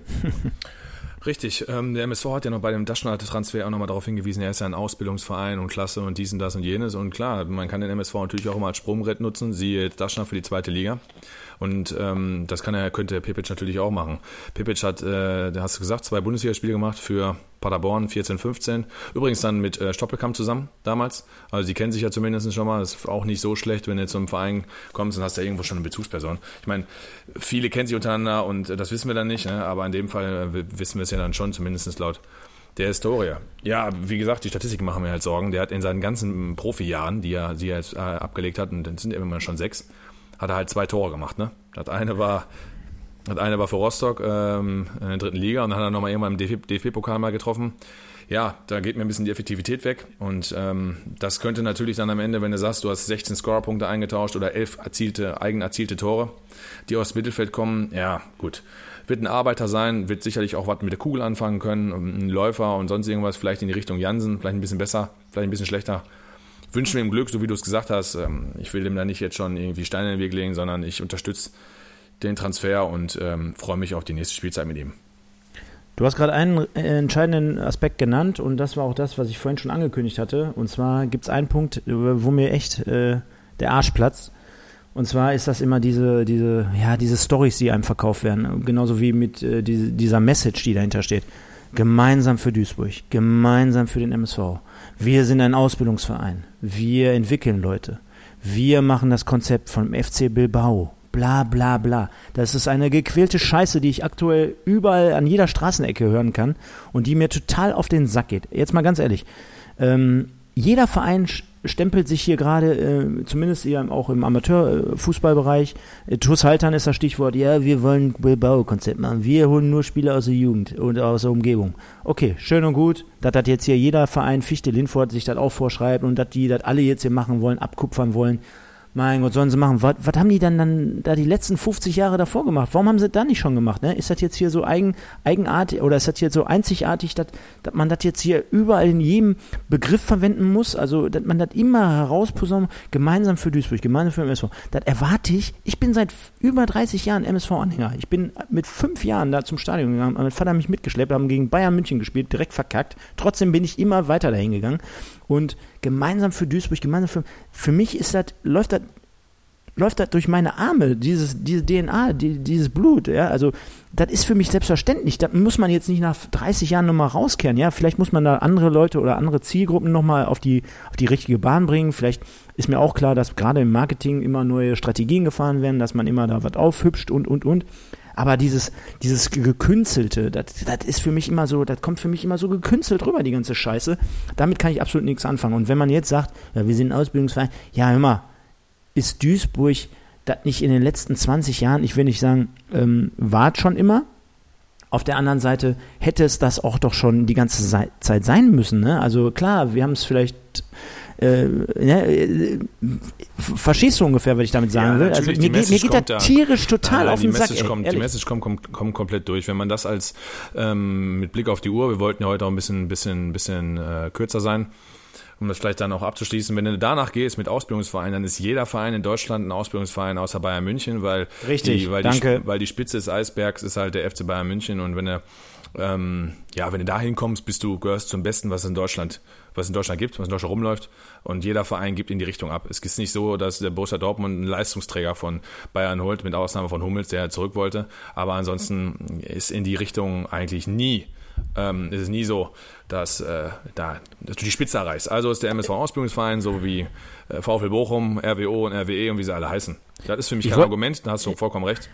Richtig, ähm, der MSV hat ja noch bei dem Daschner-Transfer auch nochmal darauf hingewiesen, er ist ja ein Ausbildungsverein und Klasse und dies und das und jenes. Und klar, man kann den MSV natürlich auch immer als Sprungbrett nutzen, siehe Daschner für die zweite Liga. Und ähm, das kann er, könnte Pepic natürlich auch machen. Pepic hat, äh, da hast du gesagt, zwei Bundesligaspiele gemacht für Paderborn 14, 15. Übrigens dann mit äh, Stoppelkamp zusammen damals. Also die kennen sich ja zumindest schon mal. Ist auch nicht so schlecht, wenn du zum Verein kommst und hast ja irgendwo schon eine Bezugsperson. Ich meine, viele kennen sich untereinander und äh, das wissen wir dann nicht, ne? aber in dem Fall äh, wissen wir es ja dann schon, zumindest laut der Historie. Ja, wie gesagt, die Statistiken machen mir halt Sorgen. Der hat in seinen ganzen Profijahren, die er, die er jetzt äh, abgelegt hat, und dann sind immer schon sechs, hat er halt zwei Tore gemacht. Ne? Das eine war, das eine war für Rostock ähm, in der dritten Liga und dann hat er nochmal irgendwann im DFB-Pokal mal getroffen. Ja, da geht mir ein bisschen die Effektivität weg und ähm, das könnte natürlich dann am Ende, wenn du sagst, du hast 16 Scorerpunkte eingetauscht oder 11 erzielte, eigen erzielte Tore, die aus dem Mittelfeld kommen, ja, gut. Wird ein Arbeiter sein, wird sicherlich auch was mit der Kugel anfangen können, ein Läufer und sonst irgendwas, vielleicht in die Richtung Jansen, vielleicht ein bisschen besser, vielleicht ein bisschen schlechter wünsche mir im Glück, so wie du es gesagt hast. Ähm, ich will dem da nicht jetzt schon irgendwie Steine in den Weg legen, sondern ich unterstütze den Transfer und ähm, freue mich auf die nächste Spielzeit mit ihm. Du hast gerade einen äh, entscheidenden Aspekt genannt und das war auch das, was ich vorhin schon angekündigt hatte. Und zwar gibt es einen Punkt, wo mir echt äh, der Arsch platzt. Und zwar ist das immer diese, diese, ja, diese Stories, die einem verkauft werden. Genauso wie mit äh, diese, dieser Message, die dahinter steht. Gemeinsam für Duisburg, gemeinsam für den MSV. Wir sind ein Ausbildungsverein. Wir entwickeln Leute. Wir machen das Konzept vom FC Bilbao. Bla bla bla. Das ist eine gequälte Scheiße, die ich aktuell überall an jeder Straßenecke hören kann und die mir total auf den Sack geht. Jetzt mal ganz ehrlich. Ähm, jeder Verein stempelt sich hier gerade, äh, zumindest hier auch im Amateurfußballbereich, äh, TuS Haltern ist das Stichwort, ja, wir wollen Bilbao-Konzept machen, wir holen nur Spieler aus der Jugend und aus der Umgebung. Okay, schön und gut, dass das jetzt hier jeder Verein Fichte Linford sich das auch vorschreibt und dass die das alle jetzt hier machen wollen, abkupfern wollen. Mein Gott, sollen sie machen. Was, was haben die dann, dann da die letzten 50 Jahre davor gemacht? Warum haben sie das nicht schon gemacht? Ne? Ist das jetzt hier so eigen, eigenartig oder ist das jetzt so einzigartig, dass, man das jetzt hier überall in jedem Begriff verwenden muss? Also, dass man das immer herausposaunen, gemeinsam für Duisburg, gemeinsam für MSV. Das erwarte ich. Ich bin seit über 30 Jahren MSV-Anhänger. Ich bin mit fünf Jahren da zum Stadion gegangen. Mein Vater hat mich mitgeschleppt, haben gegen Bayern München gespielt, direkt verkackt. Trotzdem bin ich immer weiter dahin gegangen. Und gemeinsam für Duisburg, gemeinsam für, für mich ist das, läuft das, läuft das durch meine Arme, dieses, diese DNA, die, dieses Blut, ja, also, das ist für mich selbstverständlich. Da muss man jetzt nicht nach 30 Jahren nochmal rauskehren, ja. Vielleicht muss man da andere Leute oder andere Zielgruppen nochmal auf die, auf die richtige Bahn bringen. Vielleicht ist mir auch klar, dass gerade im Marketing immer neue Strategien gefahren werden, dass man immer da was aufhübscht und, und, und. Aber dieses, dieses gekünstelte, das, ist für mich immer so, das kommt für mich immer so gekünstelt rüber, die ganze Scheiße. Damit kann ich absolut nichts anfangen. Und wenn man jetzt sagt, ja, wir sind ein Ausbildungsverein, ja, hör mal, ist Duisburg das nicht in den letzten 20 Jahren, ich will nicht sagen, ähm, war schon immer, auf der anderen Seite hätte es das auch doch schon die ganze Zeit sein müssen. Ne? Also klar, wir haben es vielleicht äh, ne, äh, verstehst du ungefähr, was ich damit sagen ja, will? Also mir, geht, mir geht da tierisch total nein, auf den Message Sack. Kommt, die Message kommt, kommt, kommt komplett durch. Wenn man das als ähm, mit Blick auf die Uhr, wir wollten ja heute auch ein bisschen, bisschen, bisschen äh, kürzer sein, um das vielleicht dann auch abzuschließen, wenn du danach gehst mit Ausbildungsvereinen, dann ist jeder Verein in Deutschland ein Ausbildungsverein außer Bayern München, weil, Richtig, die, weil, danke. Die, weil die Spitze des Eisbergs ist halt der FC Bayern München und wenn du ähm, ja, wenn du da hinkommst, bist du, gehörst zum Besten, was es in Deutschland, was in Deutschland gibt, was in Deutschland rumläuft. Und jeder Verein gibt in die Richtung ab. Es ist nicht so, dass der Borussia Dortmund einen Leistungsträger von Bayern holt, mit Ausnahme von Hummels, der zurück wollte. Aber ansonsten ist in die Richtung eigentlich nie ähm, ist es nie so, dass, äh, da, dass du die Spitze erreichst. Also ist der MSV Ausbildungsverein so wie VfL Bochum, RWO und RWE und wie sie alle heißen. Das ist für mich ich kein Argument, da hast du vollkommen recht.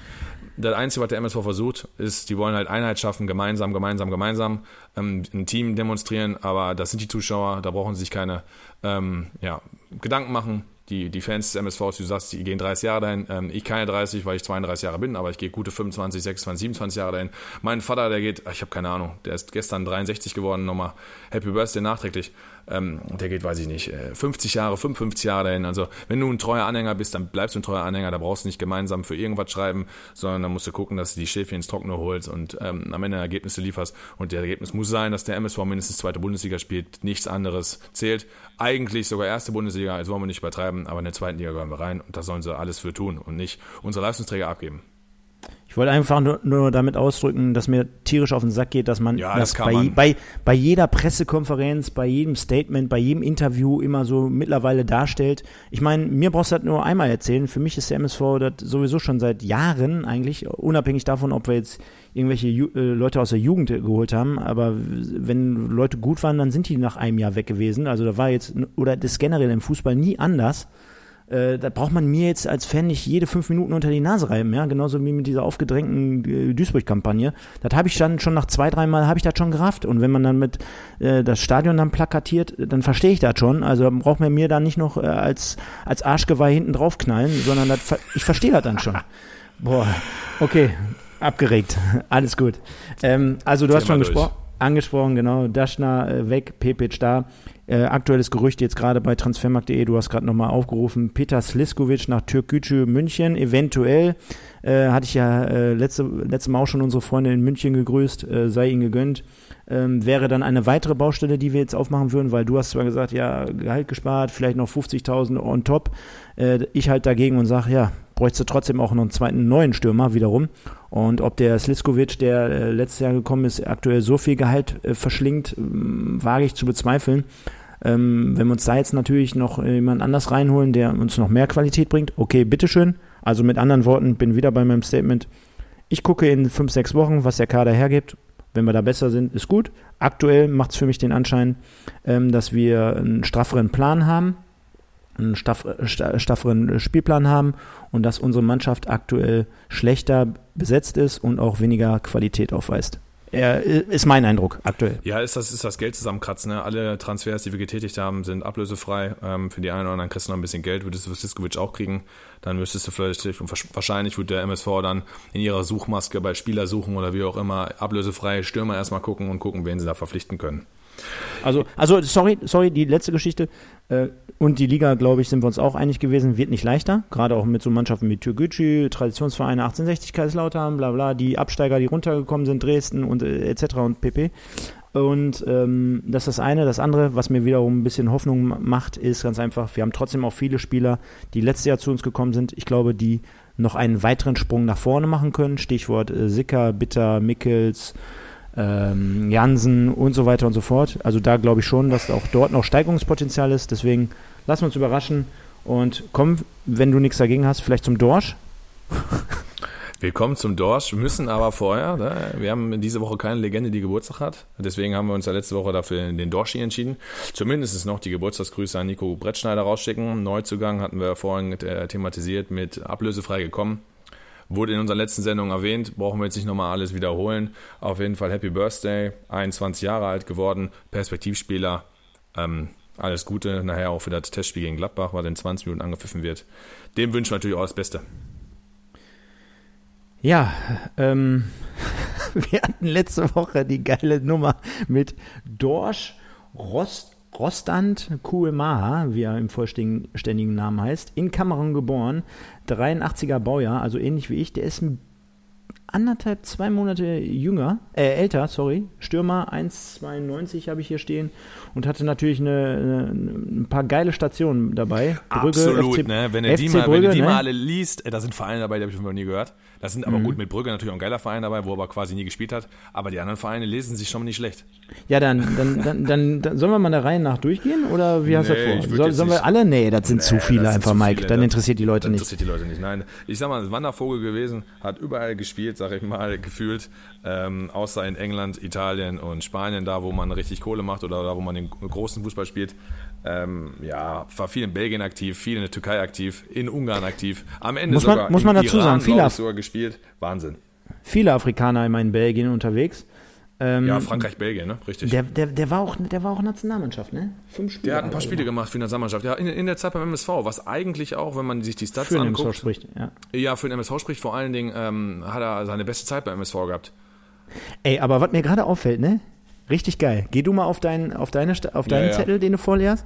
Das Einzige, was der MSV versucht, ist, die wollen halt Einheit schaffen, gemeinsam, gemeinsam, gemeinsam, ähm, ein Team demonstrieren, aber das sind die Zuschauer, da brauchen sie sich keine ähm, ja, Gedanken machen die, die Fans des MSVs, du sagst, die gehen 30 Jahre dahin. Ähm, ich keine 30, weil ich 32 Jahre bin, aber ich gehe gute 25, 26, 27 Jahre dahin. Mein Vater, der geht, ich habe keine Ahnung, der ist gestern 63 geworden, nochmal Happy Birthday nachträglich. Ähm, der geht, weiß ich nicht, 50 äh, Jahre, 55 Jahre dahin. Also wenn du ein treuer Anhänger bist, dann bleibst du ein treuer Anhänger. Da brauchst du nicht gemeinsam für irgendwas schreiben, sondern dann musst du gucken, dass du die Schäfchen ins Trockene holst und ähm, am Ende Ergebnisse lieferst. Und der Ergebnis muss sein, dass der MSV mindestens zweite Bundesliga spielt. Nichts anderes zählt. Eigentlich sogar erste Bundesliga, also wollen wir nicht übertreiben, aber in der zweiten Liga gehören wir rein und da sollen sie alles für tun und nicht unsere Leistungsträger abgeben. Ich wollte einfach nur, nur, damit ausdrücken, dass mir tierisch auf den Sack geht, dass man, ja, das bei, man. Bei, bei jeder Pressekonferenz, bei jedem Statement, bei jedem Interview immer so mittlerweile darstellt. Ich meine, mir brauchst du das nur einmal erzählen. Für mich ist der MSV das sowieso schon seit Jahren eigentlich, unabhängig davon, ob wir jetzt irgendwelche Ju äh, Leute aus der Jugend geholt haben. Aber wenn Leute gut waren, dann sind die nach einem Jahr weg gewesen. Also da war jetzt, oder das generell im Fußball nie anders. Äh, da braucht man mir jetzt als Fan nicht jede fünf Minuten unter die Nase reiben, ja, genauso wie mit dieser aufgedrängten äh, Duisburg-Kampagne. Das habe ich dann schon nach zwei, dreimal habe ich das schon gerafft. Und wenn man dann mit äh, das Stadion dann plakatiert, dann verstehe ich das schon. Also braucht man mir da nicht noch äh, als, als Arschgeweih hinten drauf knallen, sondern das, ich verstehe das dann schon. Boah, okay, abgeregt, alles gut. Ähm, also du Thema hast schon gesprochen angesprochen, genau, Daschner äh, weg, Pepic da. Äh, aktuelles Gerücht jetzt gerade bei transfermarkt.de, du hast gerade nochmal aufgerufen, Peter Sliskovic nach Türkgücü München, eventuell, äh, hatte ich ja äh, letzte, letzte Mal auch schon unsere Freunde in München gegrüßt, äh, sei ihnen gegönnt. Ähm, wäre dann eine weitere Baustelle, die wir jetzt aufmachen würden, weil du hast zwar gesagt, ja, Gehalt gespart, vielleicht noch 50.000 on top. Äh, ich halt dagegen und sage, ja, bräuchte trotzdem auch noch einen zweiten neuen Stürmer wiederum. Und ob der Sliskovic, der äh, letztes Jahr gekommen ist, aktuell so viel Gehalt äh, verschlingt, äh, wage ich zu bezweifeln. Ähm, wenn wir uns da jetzt natürlich noch jemand anders reinholen, der uns noch mehr Qualität bringt, okay, bitteschön. Also mit anderen Worten, bin wieder bei meinem Statement. Ich gucke in fünf, sechs Wochen, was der Kader hergibt. Wenn wir da besser sind, ist gut. Aktuell macht es für mich den Anschein, ähm, dass wir einen strafferen Plan haben einen staff, stafferen Spielplan haben und dass unsere Mannschaft aktuell schlechter besetzt ist und auch weniger Qualität aufweist. Er, ist mein Eindruck aktuell. Ja, ist das, ist das Geld zusammenkratzen. Ne? Alle Transfers, die wir getätigt haben, sind ablösefrei. Ähm, für die einen oder anderen kriegst du noch ein bisschen Geld, würdest du Siskovic auch kriegen. Dann müsstest du vielleicht, wahrscheinlich würde der MSV dann in ihrer Suchmaske bei Spieler suchen oder wie auch immer, ablösefreie Stürmer erstmal gucken und gucken, wen sie da verpflichten können. Also, also sorry, sorry, die letzte Geschichte. Äh, und die Liga, glaube ich, sind wir uns auch einig gewesen, wird nicht leichter. Gerade auch mit so Mannschaften wie Türgücü, Traditionsvereine 1860 Kaiserslautern, bla bla, die Absteiger, die runtergekommen sind, Dresden und äh, etc. und pp. Und ähm, das ist das eine. Das andere, was mir wiederum ein bisschen Hoffnung macht, ist ganz einfach, wir haben trotzdem auch viele Spieler, die letztes Jahr zu uns gekommen sind. Ich glaube, die noch einen weiteren Sprung nach vorne machen können. Stichwort äh, Sicker, Bitter, Mickels, ähm, Jansen und so weiter und so fort. Also da glaube ich schon, dass auch dort noch Steigerungspotenzial ist. Deswegen lassen wir uns überraschen und komm, wenn du nichts dagegen hast, vielleicht zum Dorsch. Willkommen zum Dorsch. Müssen aber vorher, ne, wir haben diese Woche keine Legende, die Geburtstag hat. Deswegen haben wir uns ja letzte Woche dafür den Dorschi entschieden. Zumindest noch die Geburtstagsgrüße an Nico Brettschneider rausschicken. Neuzugang hatten wir vorhin äh, thematisiert mit ablösefrei gekommen. Wurde in unserer letzten Sendung erwähnt, brauchen wir jetzt nicht nochmal alles wiederholen. Auf jeden Fall Happy Birthday, 21 Jahre alt geworden, Perspektivspieler. Ähm, alles Gute nachher auch für das Testspiel gegen Gladbach, was in 20 Minuten angepfiffen wird. Dem wünschen wir natürlich auch das Beste. Ja, ähm, wir hatten letzte Woche die geile Nummer mit Dorsch Rost, Rostand Kuemaha, wie er im vollständigen Namen heißt, in Kamerun geboren, 83er Baujahr, also ähnlich wie ich. Der ist ein anderthalb, zwei Monate jünger, äh, älter, sorry. Stürmer 1,92 habe ich hier stehen und hatte natürlich eine, eine, ein paar geile Stationen dabei. Brügge, Absolut, FC, ne? Wenn du die, mal, Brügge, wenn du die ne? mal alle liest, äh, da sind Vereine dabei, die habe ich noch nie gehört. Das sind aber mhm. gut mit Brügge natürlich auch ein geiler Verein dabei, wo er aber quasi nie gespielt hat. Aber die anderen Vereine lesen sich schon mal nicht schlecht. Ja, dann, dann, dann, dann, dann sollen wir mal der Reihe nach durchgehen oder wie hast nee, du das vor? Soll, sollen wir alle? Nee, das sind nee, zu viele einfach, zu Mike. Viele. Dann interessiert die Leute nicht. Interessiert die Leute nicht. Nein, ich sag mal, ein Wandervogel gewesen, hat überall gespielt, sag ich mal, gefühlt. Ähm, außer in England, Italien und Spanien, da wo man richtig Kohle macht oder da wo man den großen Fußball spielt. Ähm, ja, war viel in Belgien aktiv, viel in der Türkei aktiv, in Ungarn aktiv. Am Ende muss man, sogar muss man dazu Iran, sagen, viele, sogar gespielt. Wahnsinn. Viele Afrikaner immer in Belgien unterwegs. Ähm, ja, Frankreich, Belgien, ne? Richtig. Der, der, der, war auch, der war auch Nationalmannschaft, ne? Fünf Spiele. Der hat ein paar Spiele gemacht für die Nationalmannschaft. Ja, in, in der Zeit beim MSV, was eigentlich auch, wenn man sich die Stats für anguckt. Für den MSV spricht, ja. Ja, für den MSV spricht vor allen Dingen, ähm, hat er seine beste Zeit beim MSV gehabt. Ey, aber was mir gerade auffällt, ne? Richtig geil. Geh du mal auf, dein, auf, deine, auf deinen ja, ja. Zettel, den du vorlehrst.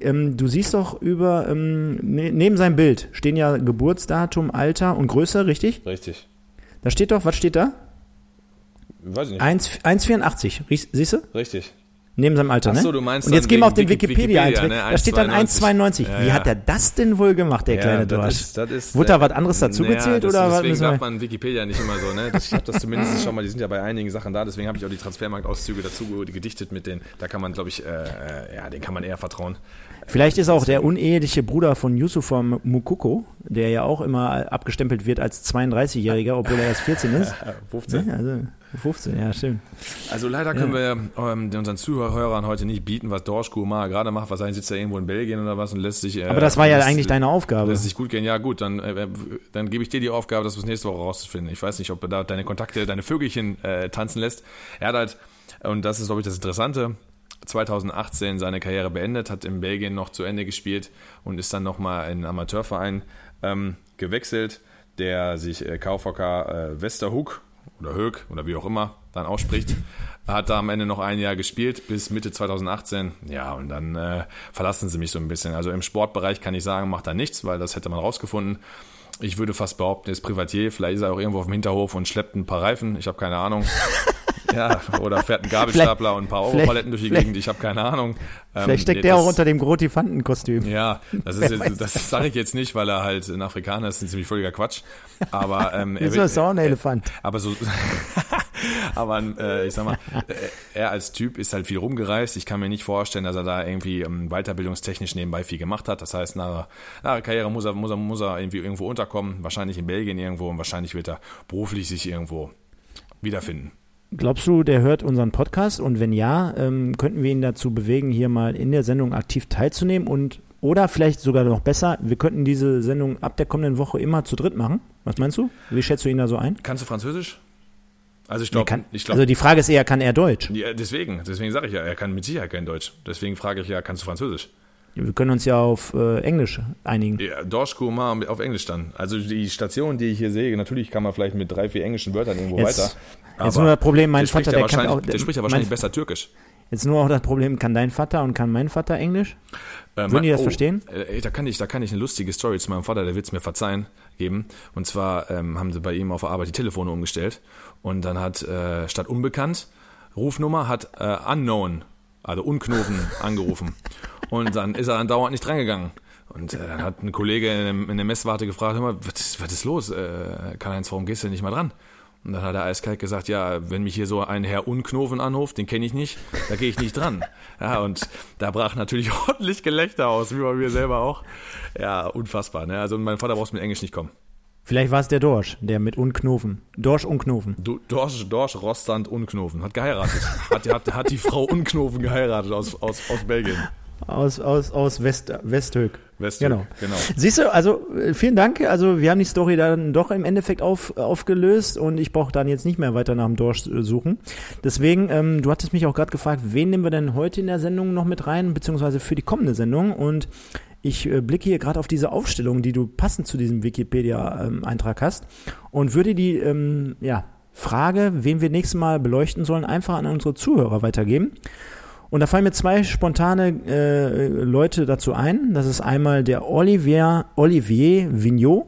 Ähm, du siehst doch über, ähm, ne, neben seinem Bild stehen ja Geburtsdatum, Alter und Größe, richtig? Richtig. Da steht doch, was steht da? Weiß ich nicht. 1,84, siehst du? Richtig. Neben seinem Alter, ne? Achso, du meinst Und jetzt gehen wir auf den Wikipedia-Eintrag. Wikipedia, ne? Da steht dann 1,92. Ja, Wie hat er das denn wohl gemacht, der ja, kleine das Dorsch? Das Wurde da was anderes dazugezählt? Ja, oder deswegen darf man Wikipedia nicht immer so, ne? ich habe das zumindest schon mal, die sind ja bei einigen Sachen da, deswegen habe ich auch die Transfermarktauszüge dazu gedichtet mit denen. Da kann man, glaube ich, äh, äh, ja, den kann man eher vertrauen. Vielleicht ist auch der uneheliche Bruder von Yusufa Mukoko, der ja auch immer abgestempelt wird als 32-Jähriger, obwohl er erst 14 ist. 15. Ja, also 15, ja, stimmt. Also leider können ja. wir ähm, unseren Zuhörern heute nicht bieten, was Dorsch Kumar gerade macht. Wahrscheinlich sitzt er irgendwo in Belgien oder was und lässt sich. Äh, Aber das war ja eigentlich deine Aufgabe. Lässt sich gut gehen. Ja, gut, dann, äh, dann gebe ich dir die Aufgabe, das bis nächste Woche rauszufinden. Ich weiß nicht, ob er da deine Kontakte, deine Vögelchen äh, tanzen lässt. Er hat halt, und das ist, glaube ich, das Interessante, 2018 seine Karriere beendet, hat in Belgien noch zu Ende gespielt und ist dann nochmal in einen Amateurverein ähm, gewechselt, der sich äh, KVK äh, Westerhoek oder Höck oder wie auch immer dann ausspricht. Hat da am Ende noch ein Jahr gespielt bis Mitte 2018. Ja, und dann äh, verlassen sie mich so ein bisschen. Also im Sportbereich kann ich sagen, macht er nichts, weil das hätte man rausgefunden. Ich würde fast behaupten, er ist Privatier. Vielleicht ist er auch irgendwo auf dem Hinterhof und schleppt ein paar Reifen. Ich habe keine Ahnung. Ja, oder fährt ein Gabelstapler und ein paar Europaletten durch die Gegend, ich habe keine Ahnung. Ähm, vielleicht steckt der auch unter dem Grotifantenkostüm. Ja, das ist jetzt, das sage ich jetzt nicht, weil er halt ein Afrikaner ist, ein ziemlich völliger Quatsch. Aber ähm, er will, ist auch ein Elefant. aber so, aber äh, ich sag mal, äh, er als Typ ist halt viel rumgereist. Ich kann mir nicht vorstellen, dass er da irgendwie ähm, weiterbildungstechnisch nebenbei viel gemacht hat. Das heißt, nach, nach der Karriere muss er, muss er, muss er irgendwie irgendwo unterkommen. Wahrscheinlich in Belgien irgendwo und wahrscheinlich wird er beruflich sich irgendwo wiederfinden. Glaubst du, der hört unseren Podcast? Und wenn ja, ähm, könnten wir ihn dazu bewegen, hier mal in der Sendung aktiv teilzunehmen und oder vielleicht sogar noch besser, wir könnten diese Sendung ab der kommenden Woche immer zu dritt machen. Was meinst du? Wie schätzt du ihn da so ein? Kannst du Französisch? Also ich glaube, glaub, also die Frage ist eher, kann er Deutsch? Ja, deswegen, deswegen sage ich ja, er kann mit Sicherheit kein Deutsch. Deswegen frage ich ja, kannst du Französisch? Wir können uns ja auf äh, Englisch einigen. Ja, Dorsch Kumar auf Englisch dann. Also die Station, die ich hier sehe, natürlich kann man vielleicht mit drei, vier englischen Wörtern irgendwo jetzt, weiter. Jetzt nur das Problem, mein Vater, der kann auch. Der spricht ja wahrscheinlich besser Türkisch. Jetzt nur auch das Problem, kann dein Vater und kann mein Vater Englisch? Äh, Würden die das oh, verstehen? Äh, da, kann ich, da kann ich eine lustige Story zu meinem Vater, der wird es mir verzeihen, geben. Und zwar ähm, haben sie bei ihm auf der Arbeit die Telefone umgestellt. Und dann hat äh, statt unbekannt, Rufnummer, hat äh, unknown, also unknoven angerufen. Und dann ist er dann dauernd nicht drangegangen. Und äh, dann hat ein Kollege in, in der Messwarte gefragt, mal, was, was ist los? Äh, Karl-Heinz, warum gehst du nicht mal dran? Und dann hat er eiskalt gesagt, ja, wenn mich hier so ein Herr Unknoven anruft, den kenne ich nicht, da gehe ich nicht dran. Ja, und da brach natürlich ordentlich Gelächter aus, wie bei mir selber auch. Ja, unfassbar. Ne? Also mein Vater braucht mit Englisch nicht kommen. Vielleicht war es der Dorsch, der mit Unknoven. Dorsch Unknoven. Du, Dorsch, Dorsch Rostand Unknoven. Hat geheiratet. hat, hat, hat die Frau Unknoven geheiratet aus, aus, aus Belgien. Aus, aus, aus West, Westhöck. Westtürk, genau. genau. Siehst du, also äh, vielen Dank. Also wir haben die Story dann doch im Endeffekt auf, aufgelöst und ich brauche dann jetzt nicht mehr weiter nach dem Dorsch äh, suchen. Deswegen, ähm, du hattest mich auch gerade gefragt, wen nehmen wir denn heute in der Sendung noch mit rein, beziehungsweise für die kommende Sendung und ich äh, blicke hier gerade auf diese Aufstellung, die du passend zu diesem Wikipedia-Eintrag ähm, hast und würde die ähm, ja, Frage, wen wir nächstes Mal beleuchten sollen, einfach an unsere Zuhörer weitergeben. Und da fallen mir zwei spontane äh, Leute dazu ein. Das ist einmal der Olivier, Olivier Vignot,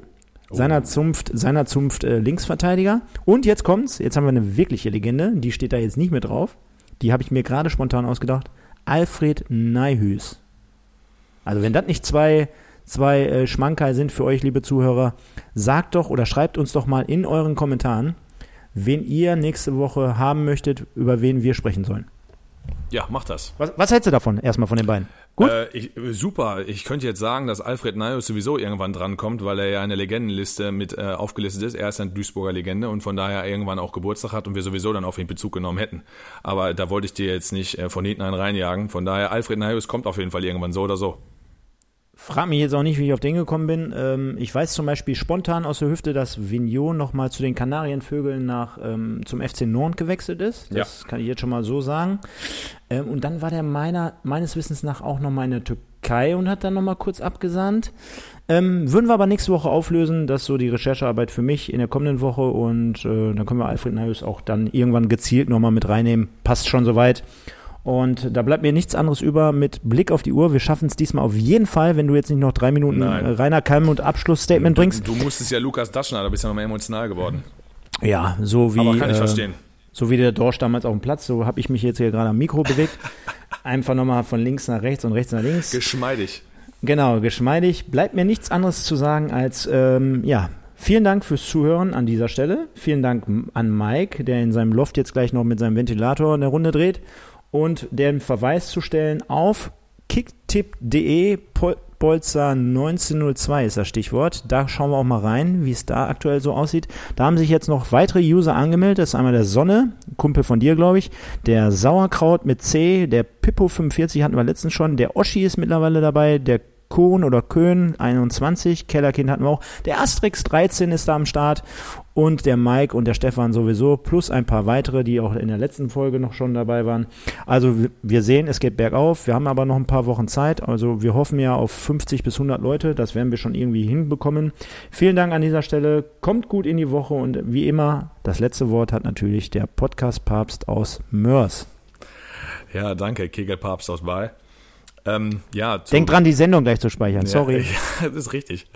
oh. seiner Zunft, seiner Zunft äh, Linksverteidiger. Und jetzt kommt's, jetzt haben wir eine wirkliche Legende, die steht da jetzt nicht mehr drauf. Die habe ich mir gerade spontan ausgedacht. Alfred Neihüs. Also wenn das nicht zwei, zwei äh, Schmankerl sind für euch, liebe Zuhörer, sagt doch oder schreibt uns doch mal in euren Kommentaren, wen ihr nächste Woche haben möchtet, über wen wir sprechen sollen. Ja, mach das. Was, was hältst du davon, erstmal von den beiden? Gut? Äh, ich, super. Ich könnte jetzt sagen, dass Alfred Nayos sowieso irgendwann drankommt, weil er ja in der Legendenliste mit äh, aufgelistet ist. Er ist eine Duisburger Legende und von daher irgendwann auch Geburtstag hat und wir sowieso dann auf ihn Bezug genommen hätten. Aber da wollte ich dir jetzt nicht äh, von hinten einen reinjagen. Von daher, Alfred Nayos kommt auf jeden Fall irgendwann so oder so. Frag mich jetzt auch nicht, wie ich auf den gekommen bin. Ähm, ich weiß zum Beispiel spontan aus der Hüfte, dass Vignon nochmal zu den Kanarienvögeln nach, ähm, zum FC Nord gewechselt ist. Das ja. kann ich jetzt schon mal so sagen. Ähm, und dann war der meiner, meines Wissens nach auch nochmal in der Türkei und hat dann nochmal kurz abgesandt. Ähm, würden wir aber nächste Woche auflösen. Das ist so die Recherchearbeit für mich in der kommenden Woche und äh, dann können wir Alfred Nayus auch dann irgendwann gezielt nochmal mit reinnehmen. Passt schon soweit. Und da bleibt mir nichts anderes über mit Blick auf die Uhr. Wir schaffen es diesmal auf jeden Fall, wenn du jetzt nicht noch drei Minuten Nein. Rainer Kalm und Abschlussstatement bringst. Du, du musstest ja Lukas Daschner, da bist du ja nochmal emotional geworden. Ja, so wie. Aber kann ich äh, verstehen. So wie der Dorsch damals auf dem Platz, so habe ich mich jetzt hier gerade am Mikro bewegt. Einfach nochmal von links nach rechts und rechts nach links. Geschmeidig. Genau, geschmeidig. Bleibt mir nichts anderes zu sagen als, ähm, ja, Vielen Dank fürs Zuhören an dieser Stelle. Vielen Dank an Mike, der in seinem Loft jetzt gleich noch mit seinem Ventilator eine Runde dreht und den Verweis zu stellen auf kicktipp.de Bolzer 1902 ist das Stichwort. Da schauen wir auch mal rein, wie es da aktuell so aussieht. Da haben sich jetzt noch weitere User angemeldet. Das ist einmal der Sonne, Kumpel von dir, glaube ich. Der Sauerkraut mit C, der Pippo45 hatten wir letztens schon. Der Oschi ist mittlerweile dabei. Der Kohn oder Köhn 21, Kellerkind hatten wir auch. Der Asterix 13 ist da am Start und der Mike und der Stefan sowieso, plus ein paar weitere, die auch in der letzten Folge noch schon dabei waren. Also wir sehen, es geht bergauf. Wir haben aber noch ein paar Wochen Zeit. Also wir hoffen ja auf 50 bis 100 Leute. Das werden wir schon irgendwie hinbekommen. Vielen Dank an dieser Stelle. Kommt gut in die Woche und wie immer, das letzte Wort hat natürlich der Podcast-Papst aus Mörs. Ja, danke, Kegelpapst aus Bay. Ähm, ja, Denk dran, die Sendung gleich zu speichern, sorry. Ja, das ist richtig.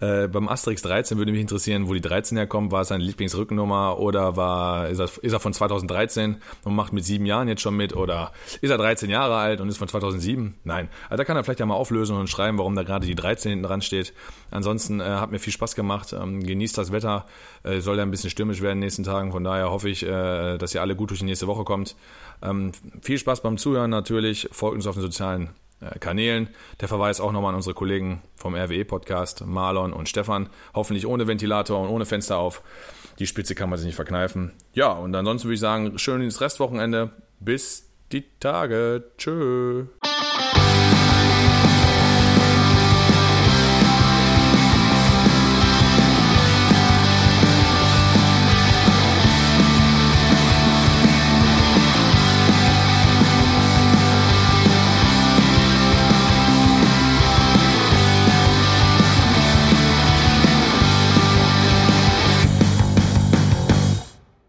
Äh, beim Asterix 13 würde mich interessieren, wo die 13 herkommt. War es seine Lieblingsrückennummer oder war, ist er, ist er von 2013 und macht mit sieben Jahren jetzt schon mit oder ist er 13 Jahre alt und ist von 2007? Nein. Also da kann er vielleicht ja mal auflösen und schreiben, warum da gerade die 13 hinten dran steht. Ansonsten äh, hat mir viel Spaß gemacht. Ähm, genießt das Wetter. Äh, soll ja ein bisschen stürmisch werden in den nächsten Tagen. Von daher hoffe ich, äh, dass ihr alle gut durch die nächste Woche kommt. Ähm, viel Spaß beim Zuhören natürlich. Folgt uns auf den sozialen äh, Kanälen. Der Verweis auch nochmal an unsere Kollegen vom RWE-Podcast, Marlon und Stefan. Hoffentlich ohne Ventilator und ohne Fenster auf. Die Spitze kann man sich nicht verkneifen. Ja, und ansonsten würde ich sagen, schönes Restwochenende. Bis die Tage. Tschö.